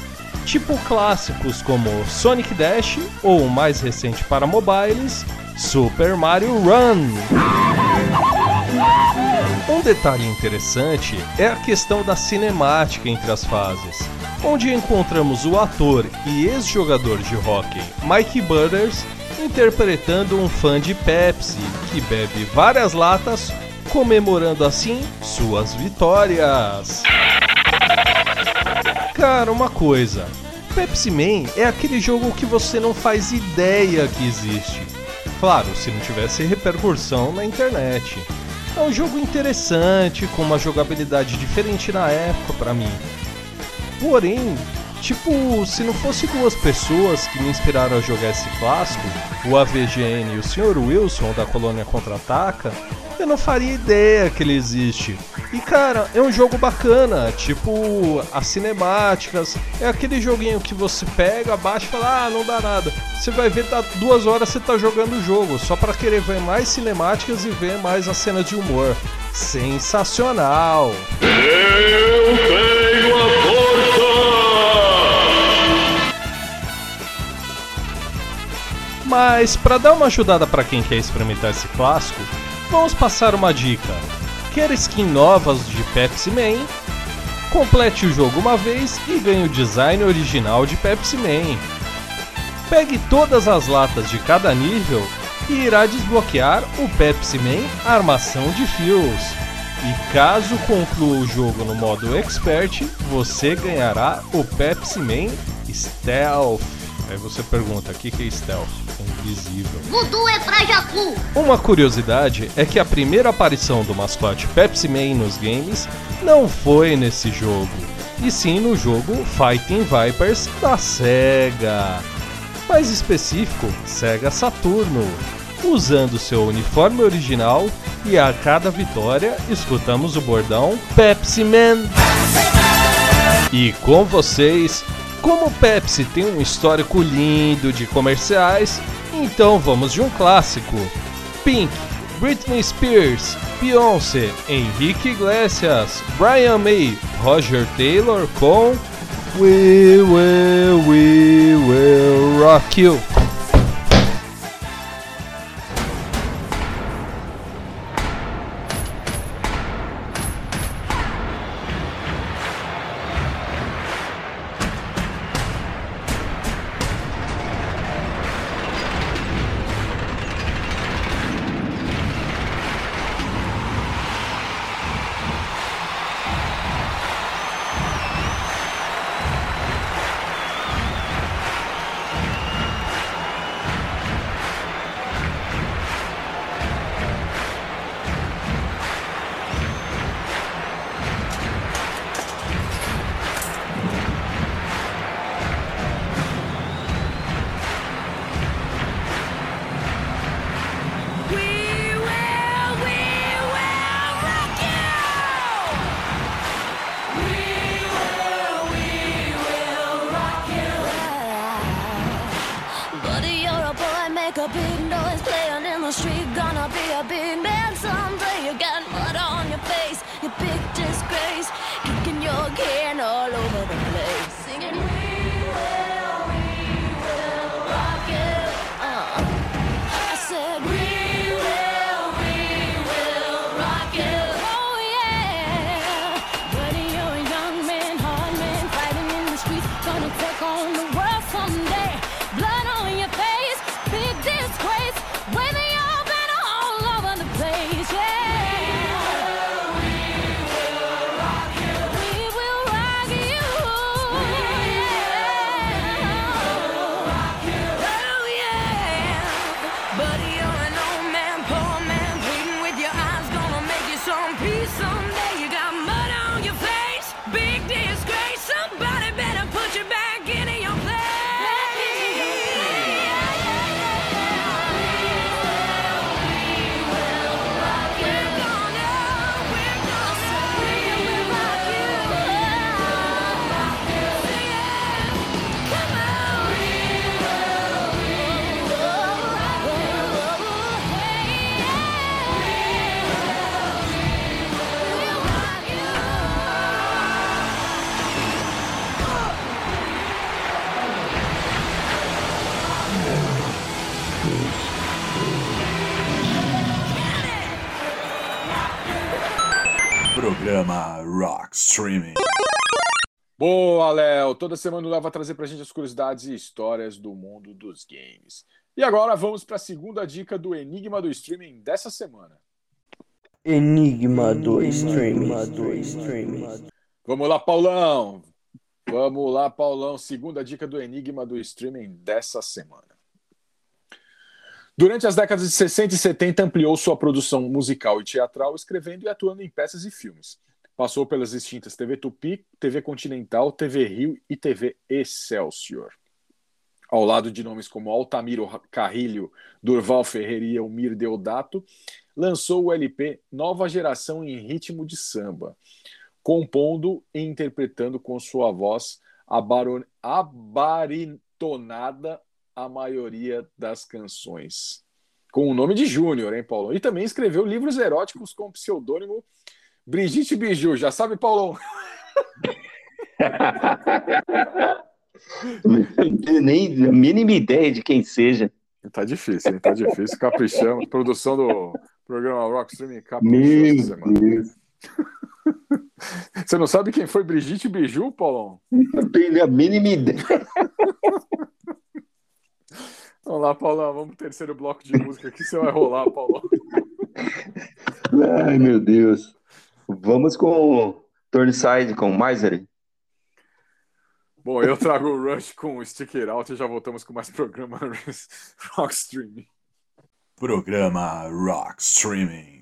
Tipo clássicos como Sonic Dash ou o mais recente para mobiles, Super Mario Run. Um detalhe interessante é a questão da cinemática entre as fases, onde encontramos o ator e ex-jogador de hockey Mike Butters interpretando um fã de Pepsi que bebe várias latas, comemorando assim suas vitórias. Cara, uma coisa. Pepsi Man é aquele jogo que você não faz ideia que existe. Claro, se não tivesse repercussão na internet. É um jogo interessante, com uma jogabilidade diferente na época pra mim. Porém, tipo, se não fosse duas pessoas que me inspiraram a jogar esse clássico, o AVGN e o Sr. Wilson da Colônia Contra-Ataca, eu não faria ideia que ele existe. E cara, é um jogo bacana, tipo, as cinemáticas, é aquele joguinho que você pega, baixa e fala, ah, não dá nada. Você vai ver, tá duas horas você tá jogando o jogo, só para querer ver mais cinemáticas e ver mais as cenas de humor. Sensacional! Mas para dar uma ajudada para quem quer experimentar esse clássico, vamos passar uma dica. Quer skin novas de Pepsi Man? Complete o jogo uma vez e ganhe o design original de Pepsi Man. Pegue todas as latas de cada nível e irá desbloquear o Pepsi Man Armação de Fios. E caso conclua o jogo no modo Expert, você ganhará o Pepsi Man Stealth. Aí você pergunta, o que que é Stealth? É invisível. Voodoo é pra Jacu. Uma curiosidade é que a primeira aparição do mascote Pepsi Man nos games não foi nesse jogo, e sim no jogo Fighting Vipers da SEGA. Mais específico, SEGA Saturno. Usando seu uniforme original e a cada vitória escutamos o bordão Pepsi Man. E com vocês, Como Pepsi tem um histórico lindo de comerciais, então vamos de um clássico. Pink, Britney Spears, Beyoncé, Henrique Iglesias, Brian May, Roger Taylor com We Will, We Will Rock You. Programa Rock Streaming. Boa, Léo! Toda semana o Léo vai trazer pra gente as curiosidades e histórias do mundo dos games. E agora vamos para a segunda dica do Enigma do Streaming dessa semana. Enigma do streaming. do streaming. Vamos lá, Paulão! Vamos lá, Paulão. Segunda dica do Enigma do Streaming dessa semana. Durante as décadas de 60 e 70, ampliou sua produção musical e teatral, escrevendo e atuando em peças e filmes. Passou pelas extintas TV Tupi, TV Continental, TV Rio e TV Excelsior. Ao lado de nomes como Altamiro Carrilho, Durval Ferreira e Elmir Deodato, lançou o LP Nova Geração em Ritmo de Samba, compondo e interpretando com sua voz abaron- abaritonada a maioria das canções. Com o nome de Júnior, hein, Paulo? E também escreveu livros eróticos com o pseudônimo Brigitte Biju. Já sabe, Paulão? Não tenho nem a mínima ideia de quem seja. Tá difícil, hein? Tá difícil. Caprichamos. Produção do programa Rock Streaming. Deus. Você não sabe quem foi Brigitte Biju, Paulão? Não tenho a mínima ideia. Vamos lá, Paulão. Vamos pro terceiro bloco de música aqui. Você vai rolar, Paulão. Ai, meu Deus. Vamos com o Turnside, com Misery. Bom, eu trago o Rush com o Sticker Out e já voltamos com mais programa Rock Streaming. Programa Rock Streaming.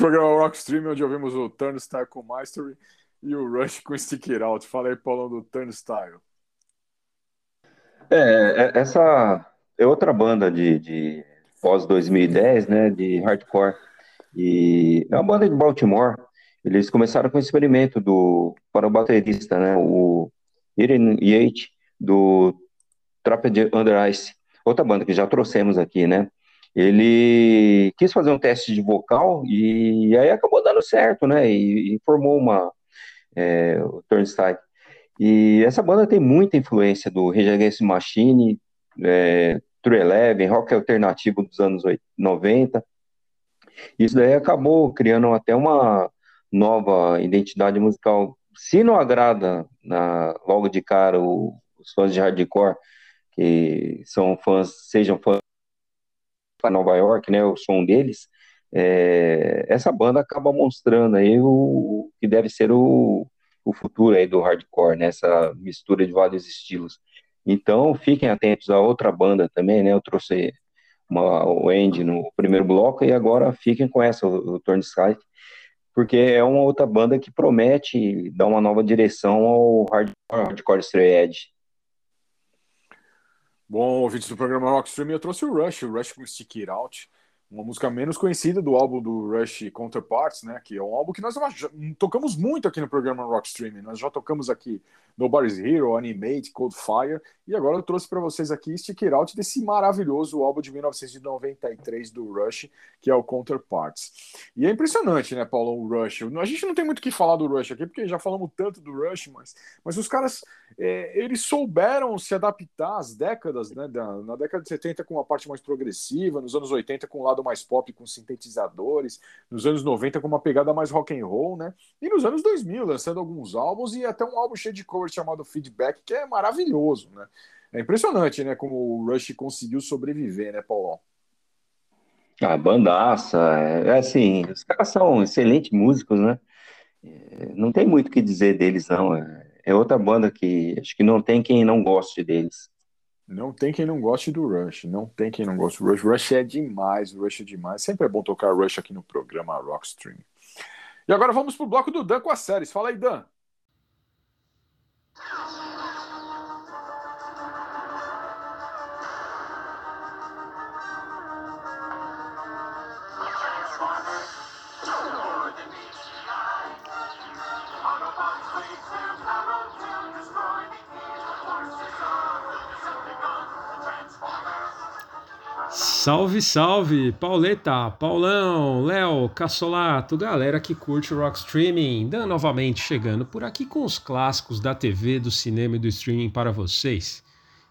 Programa Rock Stream, onde ouvimos o Turnstile com Mastery e o Rush com Stick It Out. Fala aí, Paulão, do Turnstile. É, é- essa é outra banda de, de pós-2010, né, de hardcore. E é uma banda de Baltimore. Eles começaram com o experimento do, para o baterista, né, o Ian Yates, do Trapped Under Ice, outra banda que já trouxemos aqui, né? Ele quis fazer um teste de vocal e aí acabou dando certo, né? E, e formou uma, é, o Turnstile. E essa banda tem muita influência do Rage Machine, é, True Eleven, rock alternativo dos anos 80, 90. Isso daí acabou criando até uma nova identidade musical. Se não agrada na- logo de cara o- os fãs de hardcore, que são fãs, sejam fãs para Nova York, né, o som deles, é, essa banda acaba mostrando aí o, o que deve ser o, o futuro aí do hardcore, né, essa mistura de vários estilos. Então, fiquem atentos a outra banda também, né, eu trouxe uma, o Andy no primeiro bloco e agora fiquem com essa, o, o Turn Sky, porque é uma outra banda que promete dar uma nova direção ao hardcore, hardcore Stray Edge. Bom, ouvintes do programa Rock Stream, eu trouxe o Rush, o Rush com Stick It Out, uma música menos conhecida do álbum do Rush Counterparts, né? Que é um álbum que nós tocamos muito aqui no programa Rock Stream. Nós já tocamos aqui Nobody's Hero, Animate, Cold Fire, e agora eu trouxe para vocês aqui Stick It Out desse maravilhoso álbum de 1993 do Rush, que é o Counterparts. E é impressionante, né, Paulo, o Rush. A gente não tem muito o que falar do Rush aqui, porque já falamos tanto do Rush, mas, mas os caras, é, eles souberam se adaptar às décadas, né, da, na década de 70 com uma parte mais progressiva, nos anos 80 com um lado mais pop, com sintetizadores, nos anos 90 com uma pegada mais rock and roll, né, e nos anos 2000 lançando alguns álbuns e até um álbum cheio de covers chamado Feedback, que é maravilhoso, né. É impressionante, né, como o Rush conseguiu sobreviver, né, Paulão? A bandaça, é, é assim, os caras são excelentes músicos, né? É, não tem muito o que dizer deles, não. É, é outra banda que acho que não tem quem não goste deles. Não tem quem não goste do Rush, não tem quem não goste do Rush. Rush é demais, Rush é demais. Sempre é bom tocar Rush aqui no programa Rockstream. E agora vamos pro bloco do Dan com as séries. Fala aí, Dan. Salve, salve! Pauleta, Paulão, Léo, Cassolato, galera que curte o Rock Streaming. Dan novamente chegando por aqui com os clássicos da TV, do cinema e do streaming para vocês.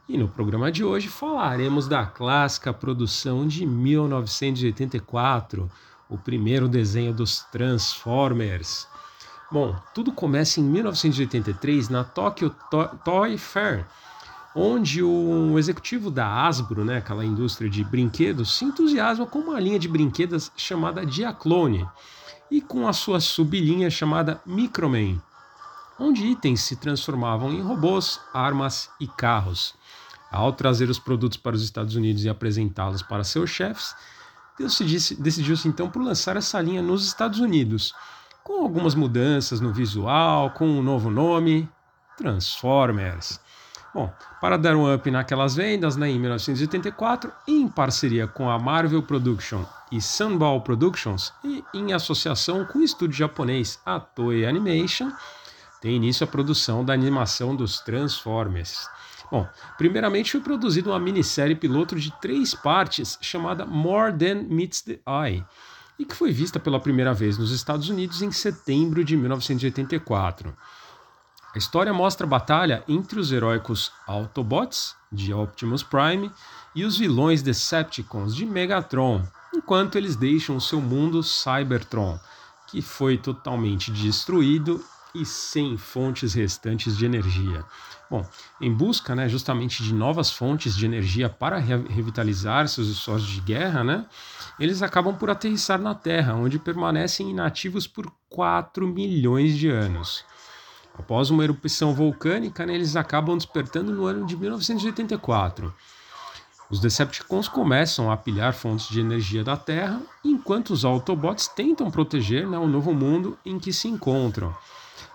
E no programa de hoje falaremos da clássica produção de 1984, o primeiro desenho dos Transformers. Bom, tudo começa em 1983 na Tokyo To- Toy Fair, onde o executivo da Hasbro, né, aquela indústria de brinquedos, se entusiasma com uma linha de brinquedos chamada Diaclone e com a sua sublinha chamada Microman, onde itens se transformavam em robôs, armas e carros. Ao trazer os produtos para os Estados Unidos e apresentá-los para seus chefes, decidiu-se decidiu-se então por lançar essa linha nos Estados Unidos, com algumas mudanças no visual, com um novo nome, Transformers. Bom, para dar um up naquelas vendas, né, em 1984, em parceria com a Marvel Production e Sunball Productions e em associação com o estúdio japonês a Toei Animation, tem início a produção da animação dos Transformers. Bom, primeiramente foi produzida uma minissérie piloto de três partes chamada More Than Meets the Eye e que foi vista pela primeira vez nos Estados Unidos em setembro de 1984. A história mostra a batalha entre os heróicos Autobots, de Optimus Prime, e os vilões Decepticons, de Megatron, enquanto eles deixam seu mundo Cybertron, que foi totalmente destruído e sem fontes restantes de energia. Bom, em busca né, justamente de novas fontes de energia para re- revitalizar seus esforços de guerra, né, eles acabam por aterrissar na Terra, onde permanecem inativos por 4 milhões de anos. Após uma erupção vulcânica, né, eles acabam despertando no ano de 1984. Os Decepticons começam a pilhar fontes de energia da Terra, enquanto os Autobots tentam proteger né, o novo mundo em que se encontram.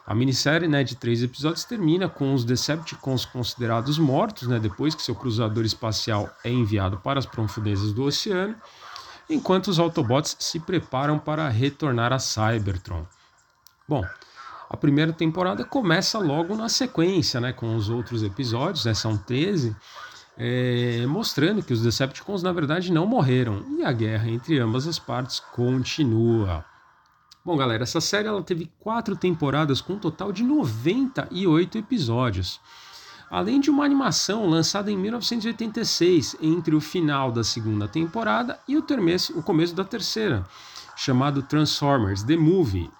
A minissérie né, de três episódios termina com os Decepticons considerados mortos, né, depois que seu cruzador espacial é enviado para as profundezas do oceano, enquanto os Autobots se preparam para retornar a Cybertron. Bom, a primeira temporada começa logo na sequência, né, com os outros episódios, né, são 13, é, mostrando que os Decepticons na verdade não morreram e a guerra entre ambas as partes continua. Bom, galera, essa série ela teve quatro temporadas com um total de 98 episódios. Além de uma animação lançada em 1986, entre o final da segunda temporada e o, o começo da terceira, chamado Transformers The Movie.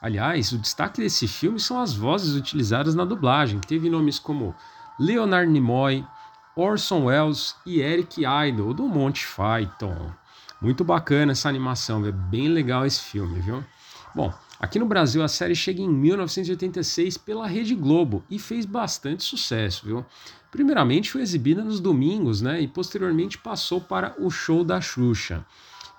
Aliás, o destaque desse filme são as vozes utilizadas na dublagem, que teve nomes como Leonard Nimoy, Orson Welles e Eric Idle, do Monty Python. Muito bacana essa animação, é bem legal esse filme, viu? Bom, aqui no Brasil a série chega em 1986 pela Rede Globo e fez bastante sucesso, viu? Primeiramente foi exibida nos domingos, né? E posteriormente passou para o show da Xuxa.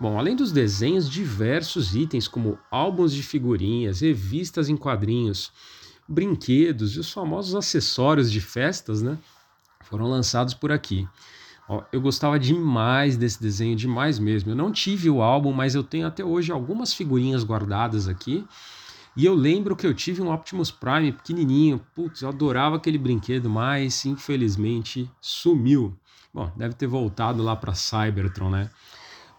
Bom, além dos desenhos, diversos itens como álbuns de figurinhas, revistas em quadrinhos, brinquedos e os famosos acessórios de festas, né? Foram lançados por aqui. Ó, eu gostava demais desse desenho, demais mesmo. Eu não tive o álbum, mas eu tenho até hoje algumas figurinhas guardadas aqui. E eu lembro que eu tive um Optimus Prime pequenininho. Putz, eu adorava aquele brinquedo, mas infelizmente sumiu. Bom, deve ter voltado lá para Cybertron, né?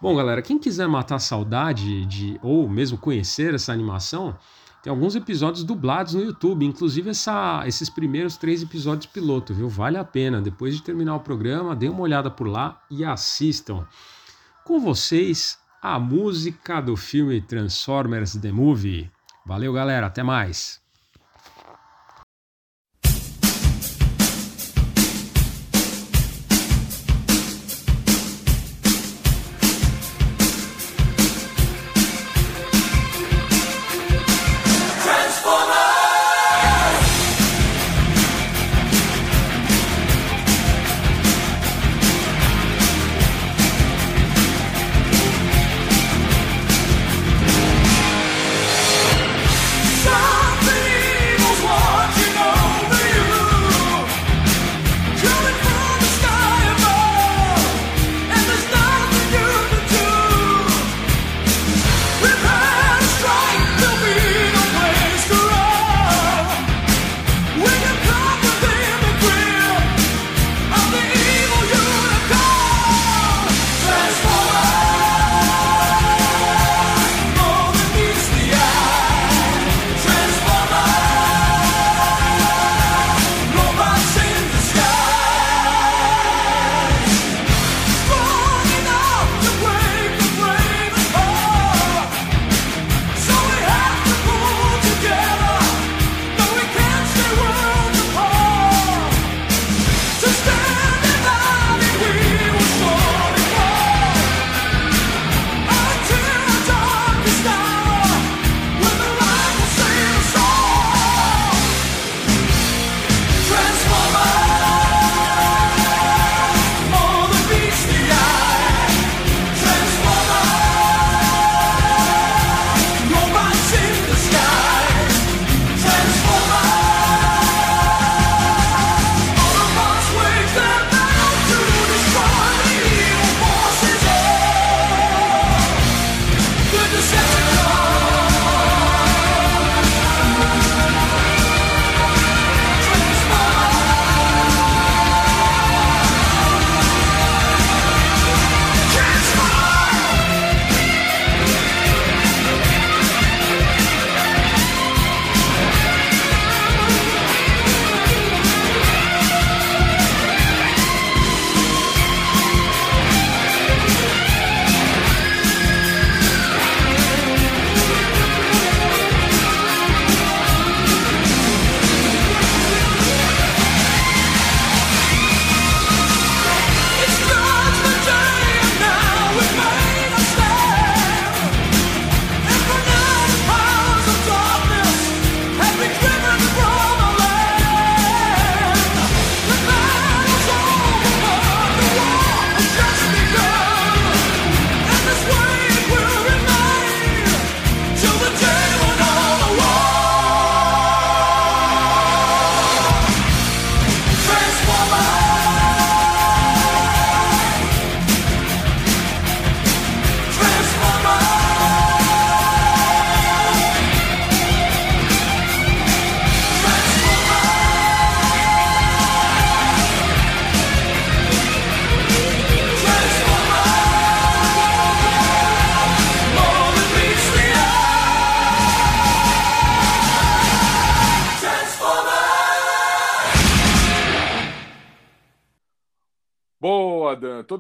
Bom, galera, quem quiser matar saudade de ou mesmo conhecer essa animação, tem alguns episódios dublados no YouTube, inclusive essa, esses primeiros três episódios piloto, viu? Vale a pena. Depois de terminar o programa, dê uma olhada por lá e assistam. Com vocês, a música do filme Transformers The Movie. Valeu, galera. Até mais.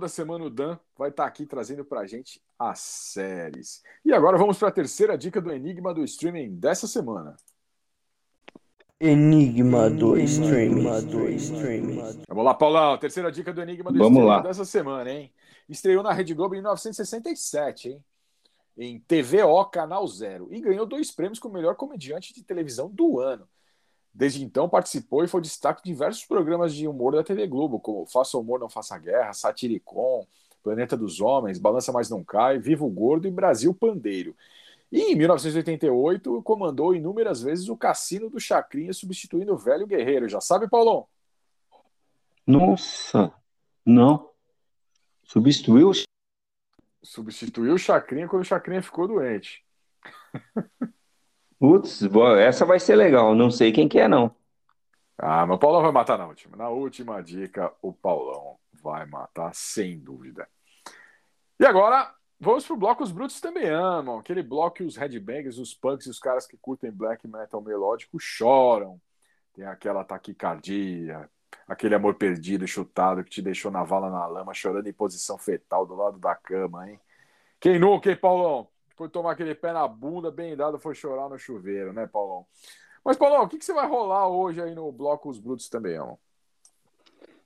Toda semana o Dan vai estar aqui trazendo pra gente as séries. E agora vamos para a terceira dica do Enigma do Streaming dessa semana. Enigma do Streaming. Vamos lá, Paulão. Terceira dica do Enigma do Vamos Streaming lá. dessa semana, hein? Estreou na Rede Globo em 1967, hein? Em TVO Canal Zero. E ganhou dois prêmios como melhor comediante de televisão do ano. Desde então participou e foi destaque de diversos programas de humor da TV Globo, como Faça Humor, Não Faça Guerra, Satiricon, Planeta dos Homens, Balança Mais Não Cai, Vivo Gordo e Brasil Pandeiro. E em 1988 comandou inúmeras vezes o Cassino do Chacrinha, substituindo o velho guerreiro. Já sabe, Paulão? Nossa, não. Substituiu o Substituiu o Chacrinha quando o Chacrinha ficou doente. Putz, essa vai ser legal. Não sei quem que é, não. Ah, mas o Paulão vai matar na última. Na última dica, o Paulão vai matar, sem dúvida. E agora, vamos pro bloco Os Brutos Também Amam. Aquele bloco que os headbangers, os punks e os caras que curtem black metal melódico choram. Tem aquela taquicardia, aquele amor perdido, chutado, que te deixou na vala na lama, chorando em posição fetal do lado da cama, hein? Quem nunca, hein, Paulão? Foi tomar aquele pé na bunda, bem dado, foi chorar no chuveiro, né, Paulão? Mas, Paulão, o que, que você vai rolar hoje aí no bloco Os Brutos Também Amam?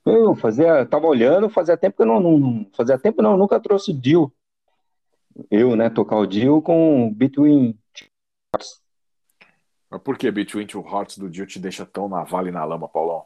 Eu fazia, tava olhando, fazia tempo que eu não, não- fazia tempo não, eu nunca trouxe Dio. Eu, né, tocar o Dio com Between. Mas por que Between Two Hearts do Dio te deixa tão na vala e na lama, Paulão?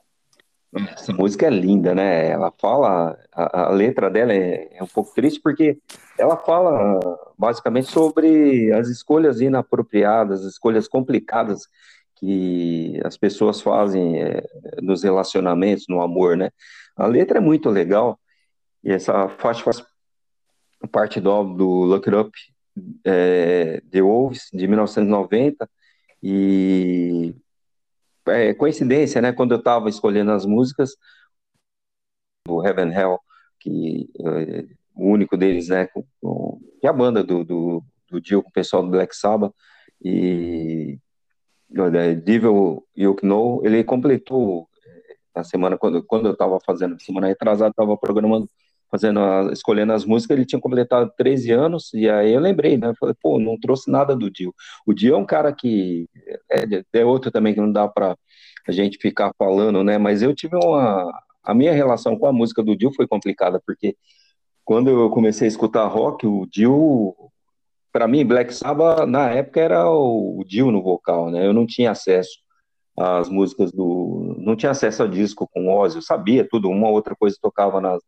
Essa música é linda, né? Ela fala, a, a letra dela é, é um pouco triste porque ela fala basicamente sobre as escolhas inapropriadas, as escolhas complicadas que as pessoas fazem é, nos relacionamentos, no amor, né? A letra é muito legal e essa faixa faz parte do do Look It Up, é, The Wolves, de 1990 e é, coincidência, né? Quando eu estava escolhendo as músicas do Heaven Hell, que é, o único deles, né? Com, com- que é a banda do, do, do Dio com o pessoal do Black Sabbath e é, Devil You Know, ele completou é, na semana quando quando eu estava fazendo semana retrasada, estava programando fazendo a- escolhendo as músicas, ele tinha completado 13 anos e aí eu lembrei, né? Eu falei, pô, não trouxe nada do Dio. O Dio é um cara que é, é outro também que não dá para a gente ficar falando, né? Mas eu tive uma. A minha relação com a música do Dio foi complicada, porque quando eu comecei a escutar rock, o Dio. Para mim, Black Sabbath, na época, era o Dio no vocal, né? Eu não tinha acesso às músicas do. Não tinha acesso a disco com Ozzy, eu sabia tudo, uma outra coisa tocava nas,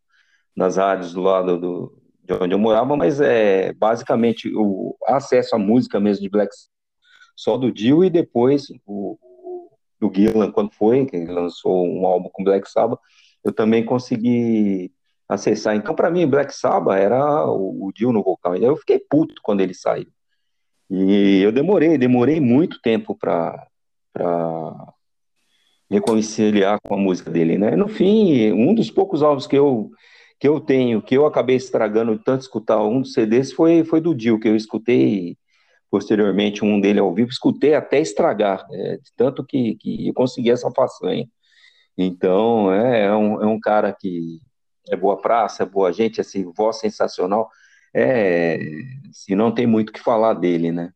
nas rádios do lado do, de onde eu morava, mas é basicamente o acesso à música mesmo de Black só do Dio e depois o, do Gillan, quando foi, que lançou um álbum com Black Sabbath, eu também consegui acessar. Então, para mim, Black Sabbath era o, o Dio no vocal. E eu fiquei puto quando ele saiu. E eu demorei, demorei muito tempo para reconciliar com a música dele, né? No fim, um dos poucos álbuns que eu que eu tenho, que eu acabei estragando tanto escutar um dos CDs foi foi do Dio, que eu escutei posteriormente um dele ao vivo, escutei até estragar, é, de tanto que, que eu consegui essa façanha. Então, é, é um, é um cara que é boa praça, é boa gente, assim, voz sensacional, é, se não tem muito o que falar dele, né?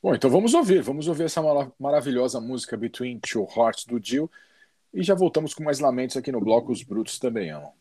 Bom, então vamos ouvir. Vamos ouvir essa mara- maravilhosa música Between Two Hearts do Dio. E já voltamos com mais lamentos aqui no bloco Os Brutos Também Amam.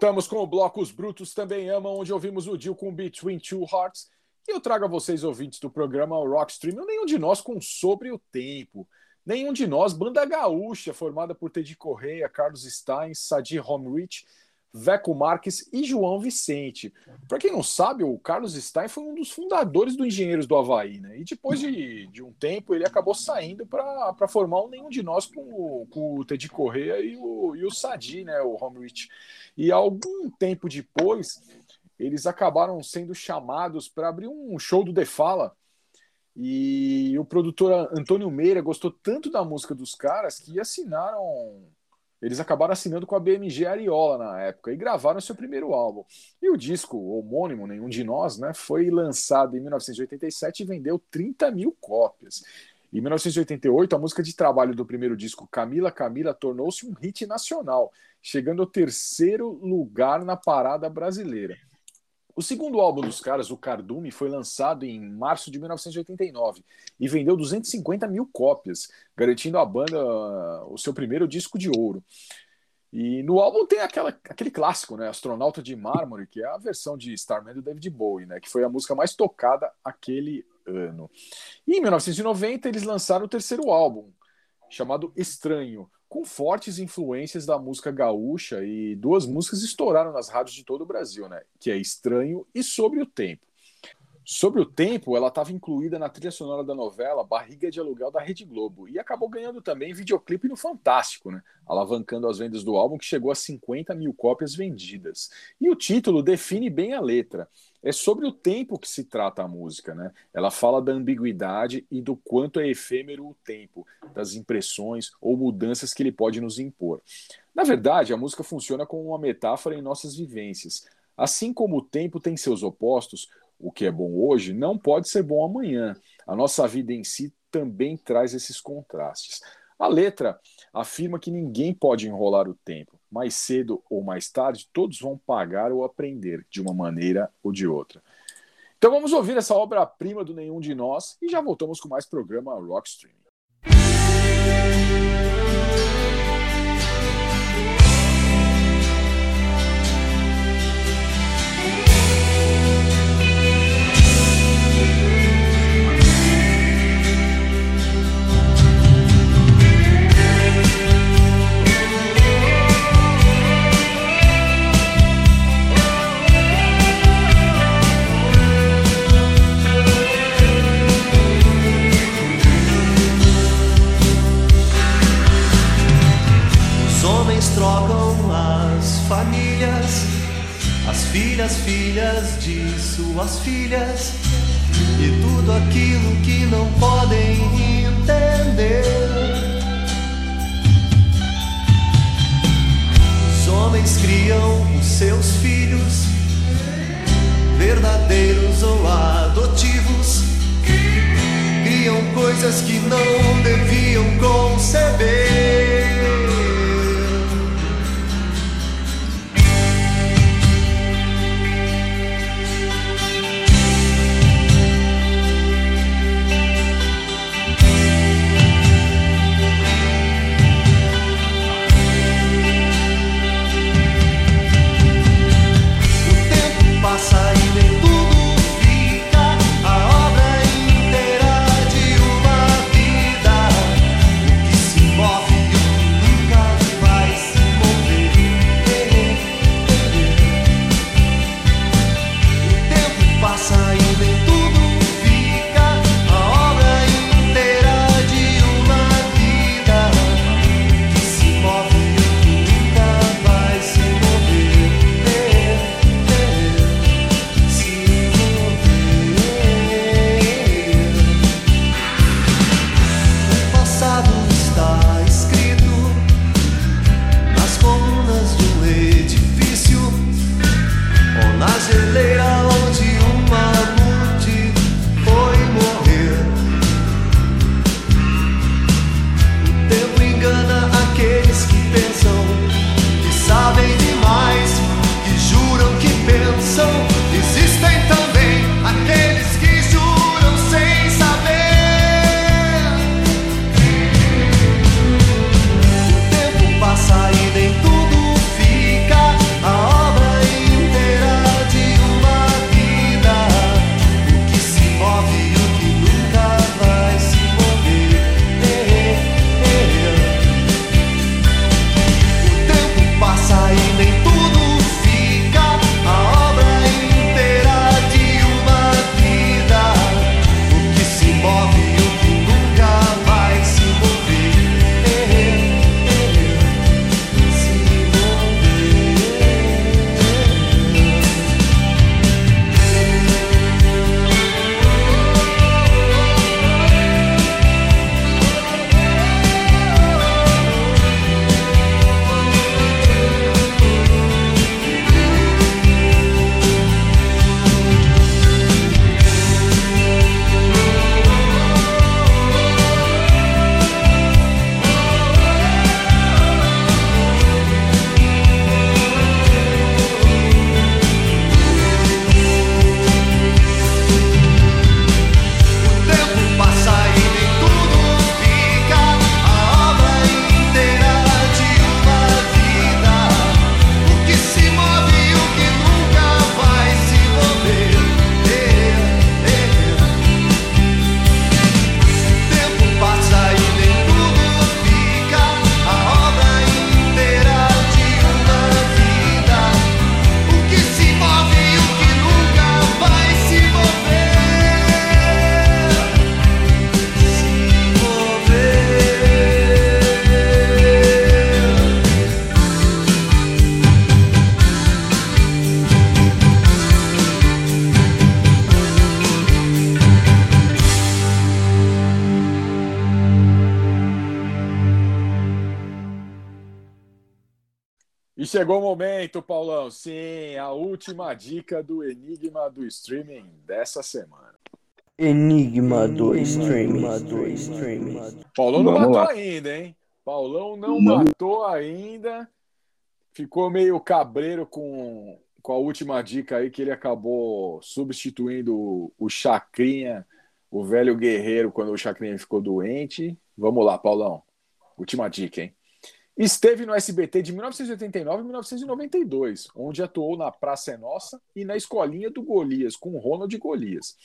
Voltamos com o bloco Os Brutos Também Amam, onde ouvimos o deal com Between Two Hearts. E eu trago a vocês, ouvintes do programa Rockstream, nenhum de nós com Sobre o Tempo. Nenhum de nós, banda gaúcha, formada por Teddy Correia, Carlos Stein, Sadi Homrich, Veco Marques e João Vicente. Para quem não sabe, o Carlos Stein foi um dos fundadores do Engenheiros do Havaí, né? E depois de, de um tempo ele acabou saindo para formar um nenhum de nós com, o- com o Teddy Correia e o, e o Sadi, né? O Homrich. E algum tempo depois, eles acabaram sendo chamados para abrir um show do The Fala. E o produtor Antônio Meira gostou tanto da música dos caras que assinaram. Eles acabaram assinando com a BMG Ariola na época e gravaram seu primeiro álbum. E o disco homônimo, Nenhum de Nós, né, foi lançado em 1987 e vendeu 30 mil cópias. Em 1988, a música de trabalho do primeiro disco, Camila Camila, tornou-se um hit nacional, chegando ao terceiro lugar na parada brasileira. O segundo álbum dos caras, o Cardume, foi lançado em março de 1989 e vendeu 250 mil cópias, garantindo à banda o seu primeiro disco de ouro. E no álbum tem aquela, aquele clássico, né? Astronauta de Mármore, que é a versão de Starman do David Bowie, né? Que foi a música mais tocada aquele ano. E em 1990 eles lançaram o terceiro álbum, chamado Estranho, com fortes influências da música gaúcha e duas músicas estouraram nas rádios de todo o Brasil, né? Que é Estranho e Sobre o Tempo. Sobre o Tempo, ela estava incluída na trilha sonora da novela Barriga de Aluguel da Rede Globo e acabou ganhando também videoclipe no Fantástico, né? Alavancando as vendas do álbum que chegou a 50 mil cópias vendidas. E o título define bem a letra. É sobre o tempo que se trata a música, né? Ela fala da ambiguidade e do quanto é efêmero o tempo, das impressões ou mudanças que ele pode nos impor. Na verdade, a música funciona como uma metáfora em nossas vivências. Assim como o tempo tem seus opostos, o que é bom hoje não pode ser bom amanhã. A nossa vida em si também traz esses contrastes. A letra afirma que ninguém pode enrolar o tempo. Mais cedo ou mais tarde, todos vão pagar ou aprender, de uma maneira ou de outra. Então vamos ouvir essa obra-prima do Nenhum de Nós e já voltamos com mais programa Rockstream. Os filhas, filhas de suas filhas, e tudo aquilo que não podem entender. Os homens criam os seus filhos, verdadeiros ou adotivos, criam coisas que não deviam conceber. Dica do Enigma do Streaming dessa semana. Enigma do streaming. do streaming. Paulão não Vamos matou lá. ainda, hein? Paulão não, Não. matou ainda. Ficou meio cabreiro com, com a última dica aí, que ele acabou substituindo o- o Chacrinha, o velho guerreiro, quando o Chacrinha ficou doente. Vamos lá, Paulão. Última dica, hein? Esteve no SBT de 1989 a 1992, onde atuou na Praça é Nossa e na Escolinha do Golias, com o Ronald Golias.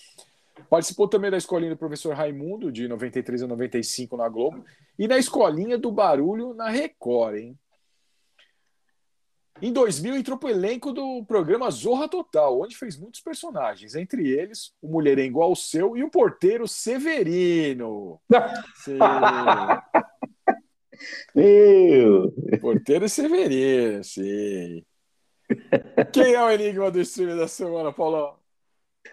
Participou também da Escolinha do Professor Raimundo, de 93 a 95 na Globo, e na Escolinha do Barulho na Record, hein? Em 2000, entrou para o elenco do programa Zorra Total, onde fez muitos personagens, entre eles o mulherengo Alceu e o porteiro Severino. Sim. Meu! Porteiro Severino, sim. Quem é o enigma do stream da semana, Paulão?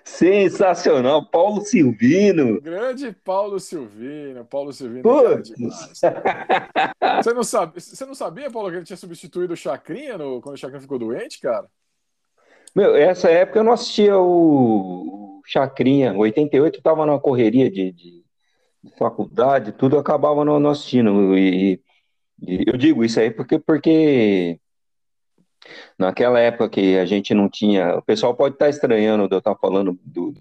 Sensacional, Paulo Silvino. Grande Paulo Silvino. Paulo Silvino demais. Você não, sabe, você não sabia, Paulo, que ele tinha substituído o Chacrinha no- quando o Chacrinha ficou doente, cara? Meu, essa época eu não assistia o, Chacrinha. 88 eu tava numa correria de- de faculdade, tudo acabava não, não assistindo. E, e eu digo isso aí porque, porque naquela época que a gente não tinha. O pessoal pode estar estranhando de eu estar falando do,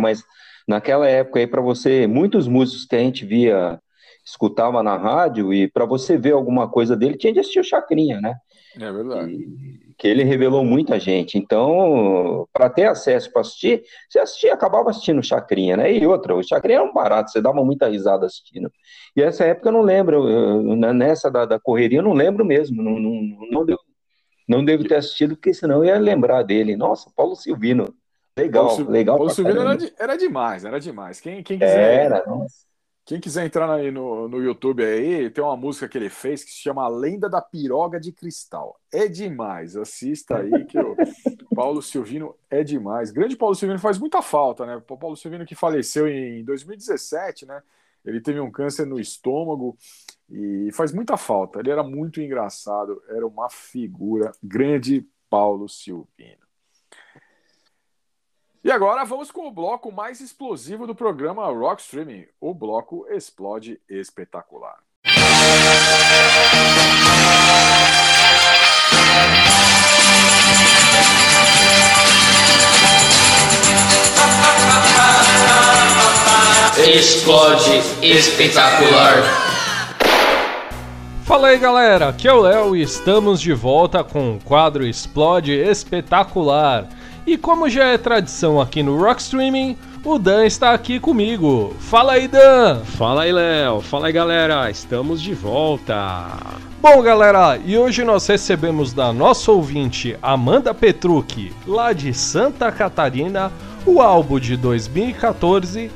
mas naquela época aí, para você, muitos músicos que a gente via, escutava na rádio, e para você ver alguma coisa dele, tinha de assistir o Chacrinha, né? É verdade. E- que ele revelou muita gente. Então, para ter acesso para assistir, você assistia, acabava assistindo o Chacrinha, né? E outra, o Chacrinha era um barato, você dava muita risada assistindo. E essa época eu não lembro, eu- na- nessa da, da correria eu não lembro mesmo, não, não, não, devo, não devo ter assistido, porque senão eu ia lembrar dele. Nossa, Paulo Silvino, legal, Paulo, legal Paulo Silvino era, era demais, era demais. Quem, quem quiser, Era, nossa. Quem quiser entrar aí no, no YouTube aí, tem uma música que ele fez que se chama A Lenda da Piroga de Cristal. É demais, assista aí que o Paulo Silvino é demais. Grande Paulo Silvino faz muita falta, né? O Paulo Silvino que faleceu em 2017, né? Ele teve um câncer no estômago e faz muita falta. Ele era muito engraçado, era uma figura. Grande Paulo Silvino. E agora vamos com o bloco mais explosivo do programa Rock Streaming. O bloco Explode Espetacular. Explode espetacular. Fala aí galera, aqui é o Léo e estamos de volta com o quadro Explode Espetacular. E como já é tradição aqui no Rock Streaming, o Dan está aqui comigo. Fala aí, Dan! Fala aí, Léo. Fala aí, galera. Estamos de volta. Bom, galera, e hoje nós recebemos da nossa ouvinte Amanda Petrucci, lá de Santa Catarina, o álbum de 2014,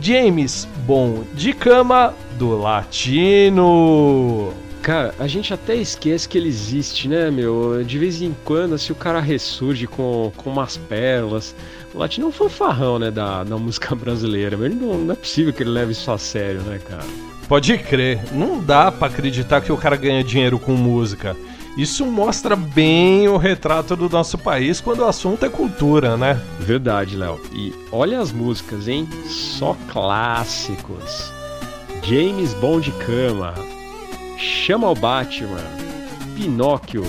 James Bom de Cama do Latino. Cara, a gente até esquece que ele existe, né, meu? De vez em quando, assim, o cara ressurge com, com umas pérolas. O Latino é um fanfarrão, né, da, da música brasileira. Mas não, não é possível que ele leve isso a sério, né, cara? Pode crer, não dá pra acreditar que o cara ganha dinheiro com música. Isso mostra bem o retrato do nosso país quando o assunto é cultura, né? Verdade, Léo. E olha as músicas, hein? Só clássicos. James Bond de Cama, Chama o Batman, Pinóquio,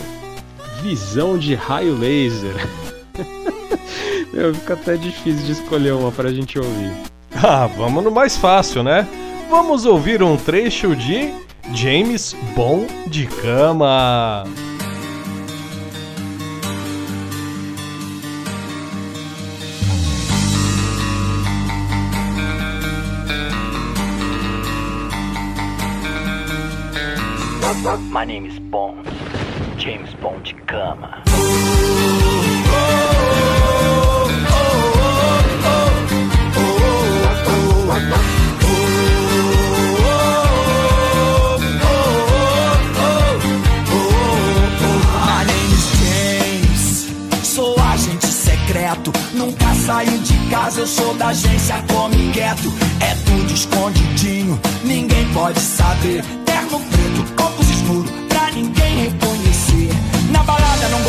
Visão de Raio Laser. Meu, fica até difícil de escolher uma pra gente ouvir. Ah, vamos no mais fácil, né? Vamos ouvir um trecho de James Bom de Cama. My name is Bond, James Bond cama. Nunca saio de casa, eu sou da agência Come Quieto. É tudo escondidinho, ninguém pode saber.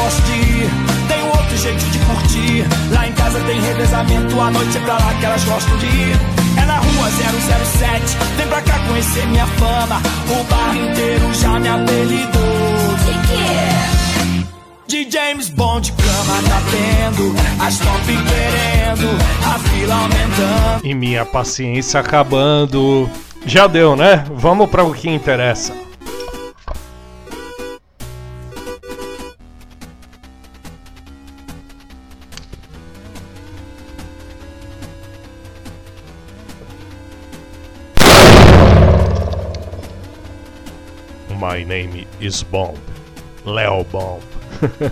Gosto de ir. Tem um outro jeito de curtir. Lá em casa tem revezamento, à noite é pra lá que elas gostam de ir. É na rua 007, vem pra cá conhecer minha fama. O bar inteiro já me apelidou. Que que é? De James Bond, cama tá tendo, as top querendo, a fila aumentando. E minha paciência acabando. Já deu, né? Vamos para o que interessa. Name is Bomb. Léo Bomb.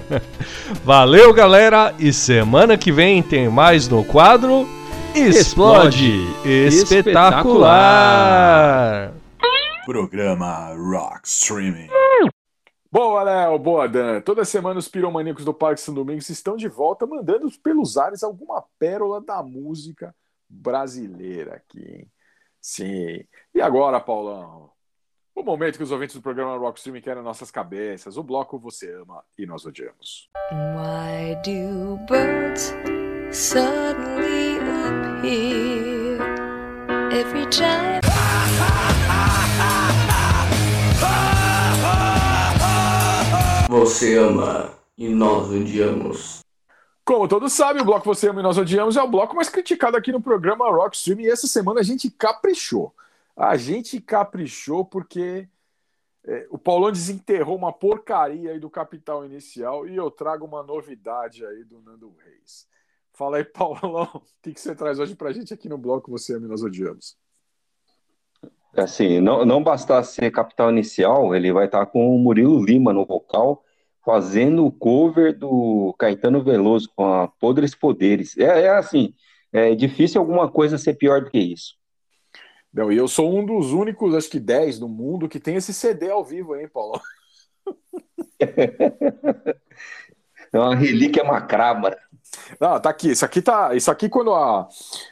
Valeu, galera! E semana que vem tem mais no quadro Explode, Espetacular. Programa Rock Streaming. Boa, Léo, boa, Dan. Toda semana os piromaníacos do Parque São Domingos estão de volta, mandando pelos ares alguma pérola da música brasileira aqui, hein? Sim. E agora, Paulão? O momento que os ouvintes do programa Rock Streaming querem nossas cabeças, o bloco Você Ama e Nós Odiamos. Why do birds suddenly appear every time? Você ama e nós odiamos. Como todos sabem, o bloco Você Ama e Nós Odiamos é o bloco mais criticado aqui no programa Rock Streaming e essa semana a gente caprichou. A gente caprichou porque é, o Paulão desenterrou uma porcaria aí do Capital Inicial e eu trago uma novidade aí do Nando Reis. Fala aí, Paulão, o que, que você traz hoje pra gente aqui no bloco Você Ama e Nós Odiamos? Assim, não, não bastasse ser capital inicial, ele vai estar com o Murilo Lima no vocal, fazendo o cover do Caetano Veloso com a Podres Poderes. É, é assim, é difícil alguma coisa ser pior do que isso. Não, e eu sou um dos únicos, acho que 10 no mundo, que tem esse CD ao vivo, hein, Paulão? É uma relíquia macabra. Não, tá aqui. Isso aqui tá. Isso aqui, quando, a,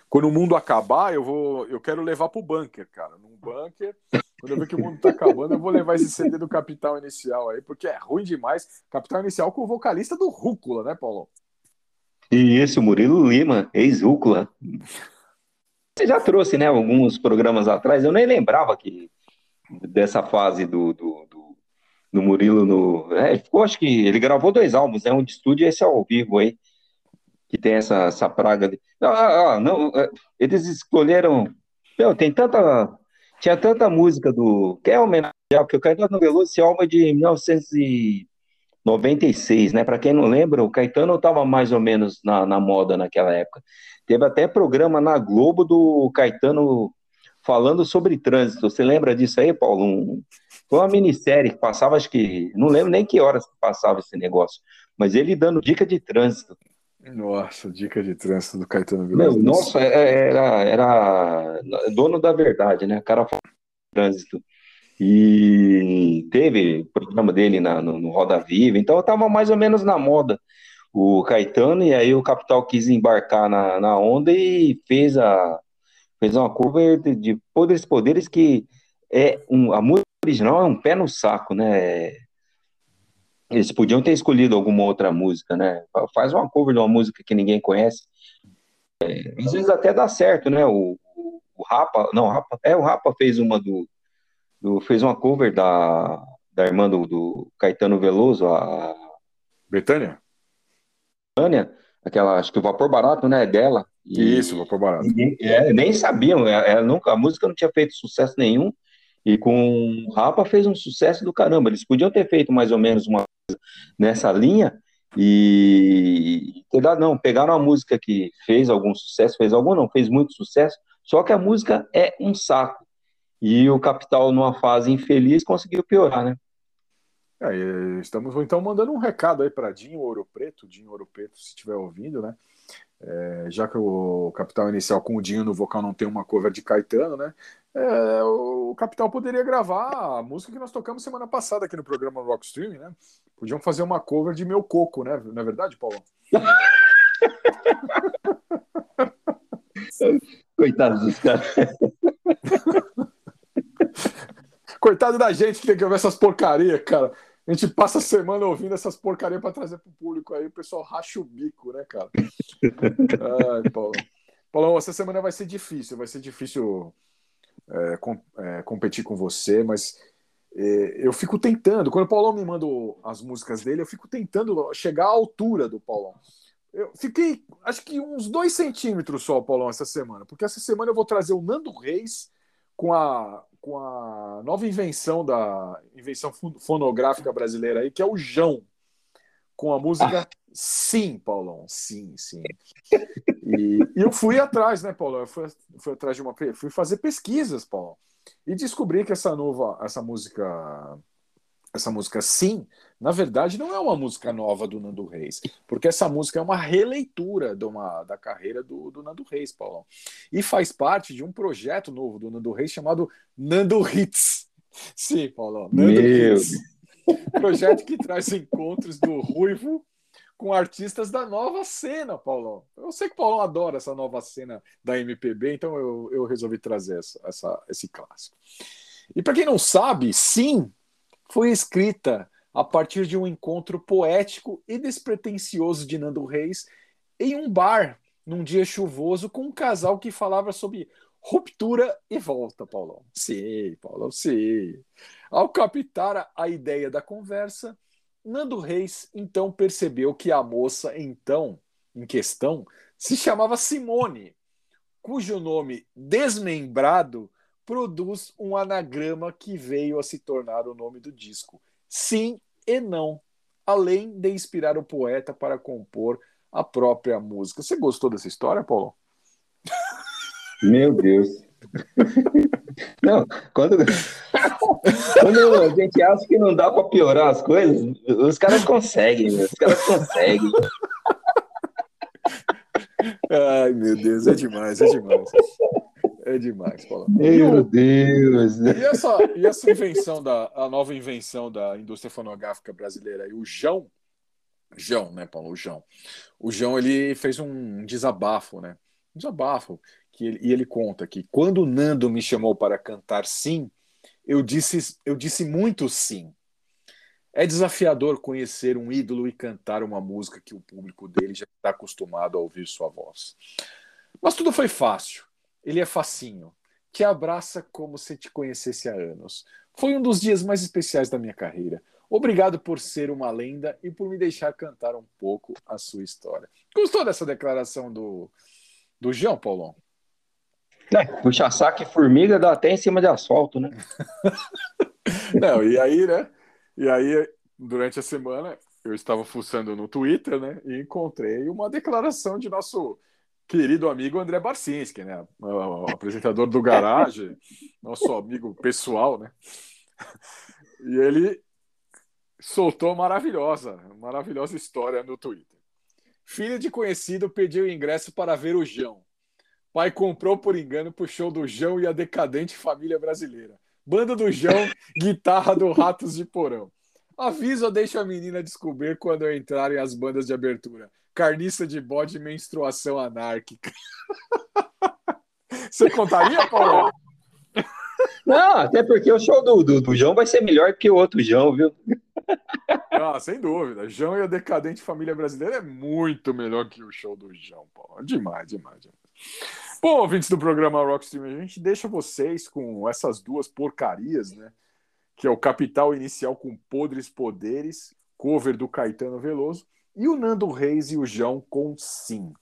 quando o mundo acabar, eu vou. Eu quero levar pro bunker, cara. Num bunker. Quando eu ver que o mundo tá acabando, eu vou levar esse CD do Capital Inicial aí, porque é ruim demais. Capital Inicial com o vocalista do Rúcula, né, Paulão? E isso, Murilo Lima, ex-Rúcula. Você já trouxe, né, alguns programas atrás, eu nem lembrava que dessa fase do, do, do, do Murilo no. É, ficou, acho que ele gravou dois álbuns, né? Um de estúdio e esse ao vivo aí, que tem essa, essa praga. De... Ah, ah, não, é, eles escolheram. Meu, tem tanta. Tinha tanta música do. Que é homenagem, porque o Caetano Veloso, esse álbum é de 1996, né? Para quem não lembra, o Caetano estava mais ou menos na, na moda naquela época. Teve até programa na Globo do Caetano falando sobre trânsito. Você lembra disso aí, Paulo? Um, foi uma minissérie que passava, acho que. Não lembro nem que horas passava esse negócio. Mas ele dando dica de trânsito. Nossa, dica de trânsito do Caetano Veloso. Nossa, é- era, era dono da verdade, né? O cara falava de trânsito. E teve programa dele na, no, no Roda Viva, então eu tava mais ou menos na moda o Caetano, e aí o Capital quis embarcar na, na onda e fez a fez uma cover de, de Poderes Poderes que é um, a música original é um pé no saco, né? Eles podiam ter escolhido alguma outra música, né? Faz uma cover de uma música que ninguém conhece. É, às vezes até dá certo, né? O, o, o Rapa, não, o Rapa, é, o Rapa fez uma do, do fez uma cover da, da irmã do, do Caetano Veloso, a Betânia? Tânia, aquela, acho que o Vapor Barato, né, é dela. E Isso, Vapor Barato. ninguém- é, nem sabiam, é- ela nunca, a música não tinha feito sucesso nenhum, e com o Rapa fez um sucesso do caramba. Eles podiam ter feito mais ou menos uma coisa nessa linha e ter dado, não, pegaram uma música que fez algum sucesso, fez algum, não, fez muito sucesso, só que a música é um saco. E o Capital, numa fase infeliz, conseguiu piorar, né? É, estamos então mandando um recado aí para Dinho Ouro Preto, Dinho Ouro Preto, se estiver ouvindo, né? É, já que o Capital Inicial com o Dinho no vocal não tem uma cover de Caetano, né? É, o Capital poderia gravar a música que nós tocamos semana passada aqui no programa Rock Stream, né? Podiam fazer uma cover de Meu Coco, né? Não é verdade, Paulo? Coitados dos caras. Coitado da gente que tem que ouvir essas porcarias, cara. A gente passa a semana ouvindo essas porcarias para trazer pro público aí, o pessoal racha o bico, né, cara? Ai, Paulo. Paulão, essa semana vai ser difícil, vai ser difícil é, com- é, competir com você, mas é, eu fico tentando. Quando o Paulão me manda as músicas dele, eu fico tentando chegar à altura do Paulão. Eu fiquei, acho que uns dois centímetros só, Paulão, essa semana, porque essa semana eu vou trazer o Nando Reis com a, com a nova invenção da invenção fon- fonográfica brasileira aí, que é o Jão, com a música Sim, Paulão, sim, sim. E, e eu fui atrás, né, Paulão? Eu fui, fui atrás de uma. Fui fazer pesquisas, Paulão. E descobri que essa nova, essa música, essa música Sim, na verdade, não é uma música nova do Nando Reis, porque essa música é uma releitura uma, da carreira do, do Nando Reis, Paulão. E faz parte de um projeto novo do Nando Reis chamado Nando Hits. Sim, Paulão, Nando Meu Hits. Projeto que traz encontros do Ruivo com artistas da nova cena, Paulão. Eu sei que o Paulão adora essa nova cena da MPB, então eu, eu resolvi trazer essa, essa- esse clássico. E para quem não sabe, sim, foi escrita a partir de um encontro poético e despretensioso de Nando Reis em um bar, num dia chuvoso, com um casal que falava sobre ruptura e volta, Paulão. Sim, Paulão, sim. Ao captar a- ideia da conversa, Nando Reis então percebeu que a moça então em questão se chamava Simone, cujo nome desmembrado produz um anagrama que veio a se tornar o nome do disco. Sim e não, além de inspirar o poeta para compor a própria música. Você gostou dessa história, Paulo? Meu Deus. Não, quando, quando a gente acha que não dá pra piorar as coisas, os caras conseguem, os caras conseguem. Ai, meu Deus, é demais, é demais. É demais, Paulo. Meu Deus. E essa, e essa invenção da a nova invenção da indústria fonográfica brasileira aí, o João, João, né, Paulo? O João. O João ele fez um desabafo, né? Um desabafo que ele, e ele conta que quando o Nando me chamou para cantar sim, eu disse eu disse muito sim. É desafiador conhecer um ídolo e cantar uma música que o público dele já está acostumado a ouvir sua voz. Mas tudo foi fácil. Ele é facinho. Te abraça como se te conhecesse há anos. Foi um dos dias mais especiais da minha carreira. Obrigado por ser uma lenda e por me deixar cantar um pouco a sua história. Gostou dessa declaração do, do João, Paulão? É, puxa saco e formiga dá até em cima de asfalto, né? Não, e aí, né? E aí, durante a semana, eu estava fuçando no Twitter, né? E encontrei uma declaração de nosso querido amigo André Barcinski, né? O apresentador do Garage, nosso amigo pessoal, né? E ele soltou maravilhosa, maravilhosa história no Twitter. Filho de conhecido pediu ingresso para ver o João. Pai comprou por engano pro show do João e a decadente família brasileira. Banda do João, guitarra do Ratos de Porão. Avisa ou deixa a menina descobrir quando entrarem as bandas de abertura. Carniça de bode e menstruação anárquica. Você contaria, Paulo? Não, até porque o show do, do, do João vai ser melhor que o outro João, viu? Ah, sem dúvida. João e a decadente família brasileira é muito melhor que o show do João, Paulo. Demais, demais, demais. Bom, ouvintes do programa Rockstream, a gente deixa vocês com essas duas porcarias, né? Que é o Capital Inicial com Podres Poderes, cover do Caetano Veloso, e o Nando Reis e o João com Sim.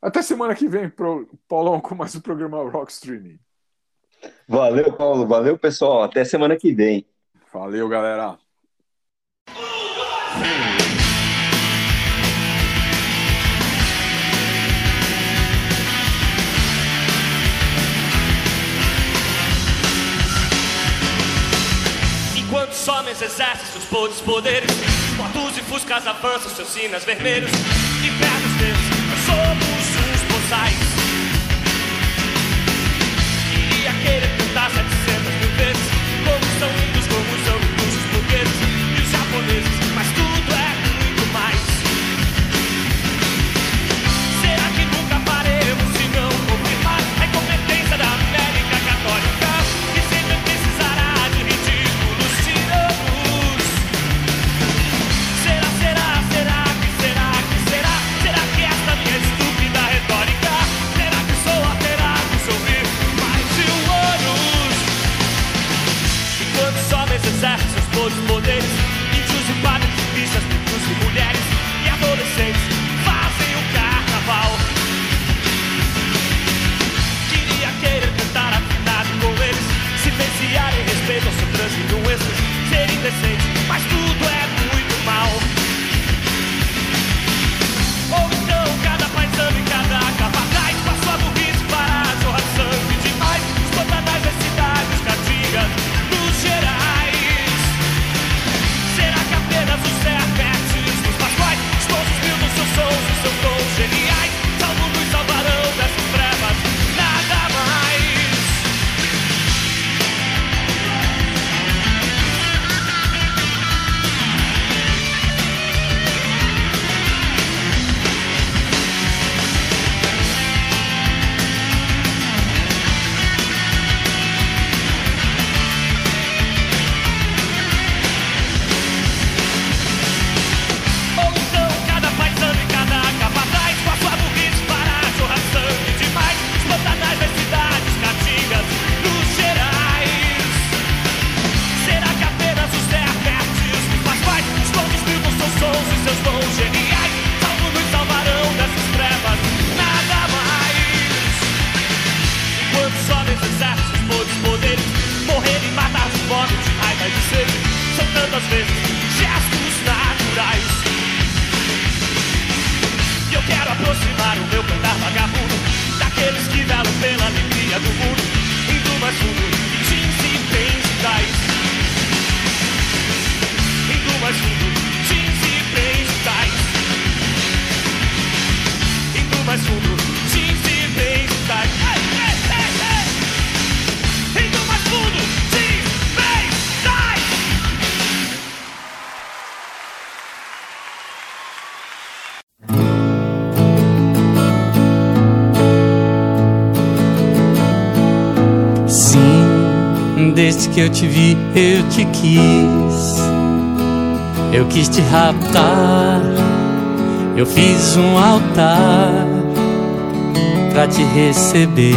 Até semana que vem, pro... Paulão, com mais um programa Rockstream. Valeu, Paulo. Valeu, pessoal. Até semana que vem. Valeu, galera. Enquanto os homens seus podres poderes, motos e fuscas avançam seus sinas vermelhos. E pernas deles, nós somos os boçais. que eu te vi, eu te quis. Eu quis te raptar, eu fiz um altar pra te receber.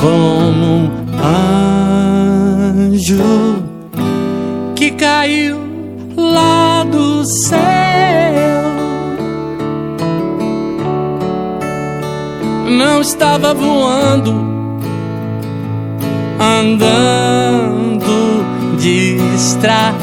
Como um anjo que caiu lá do céu. estava voando, andando distraído.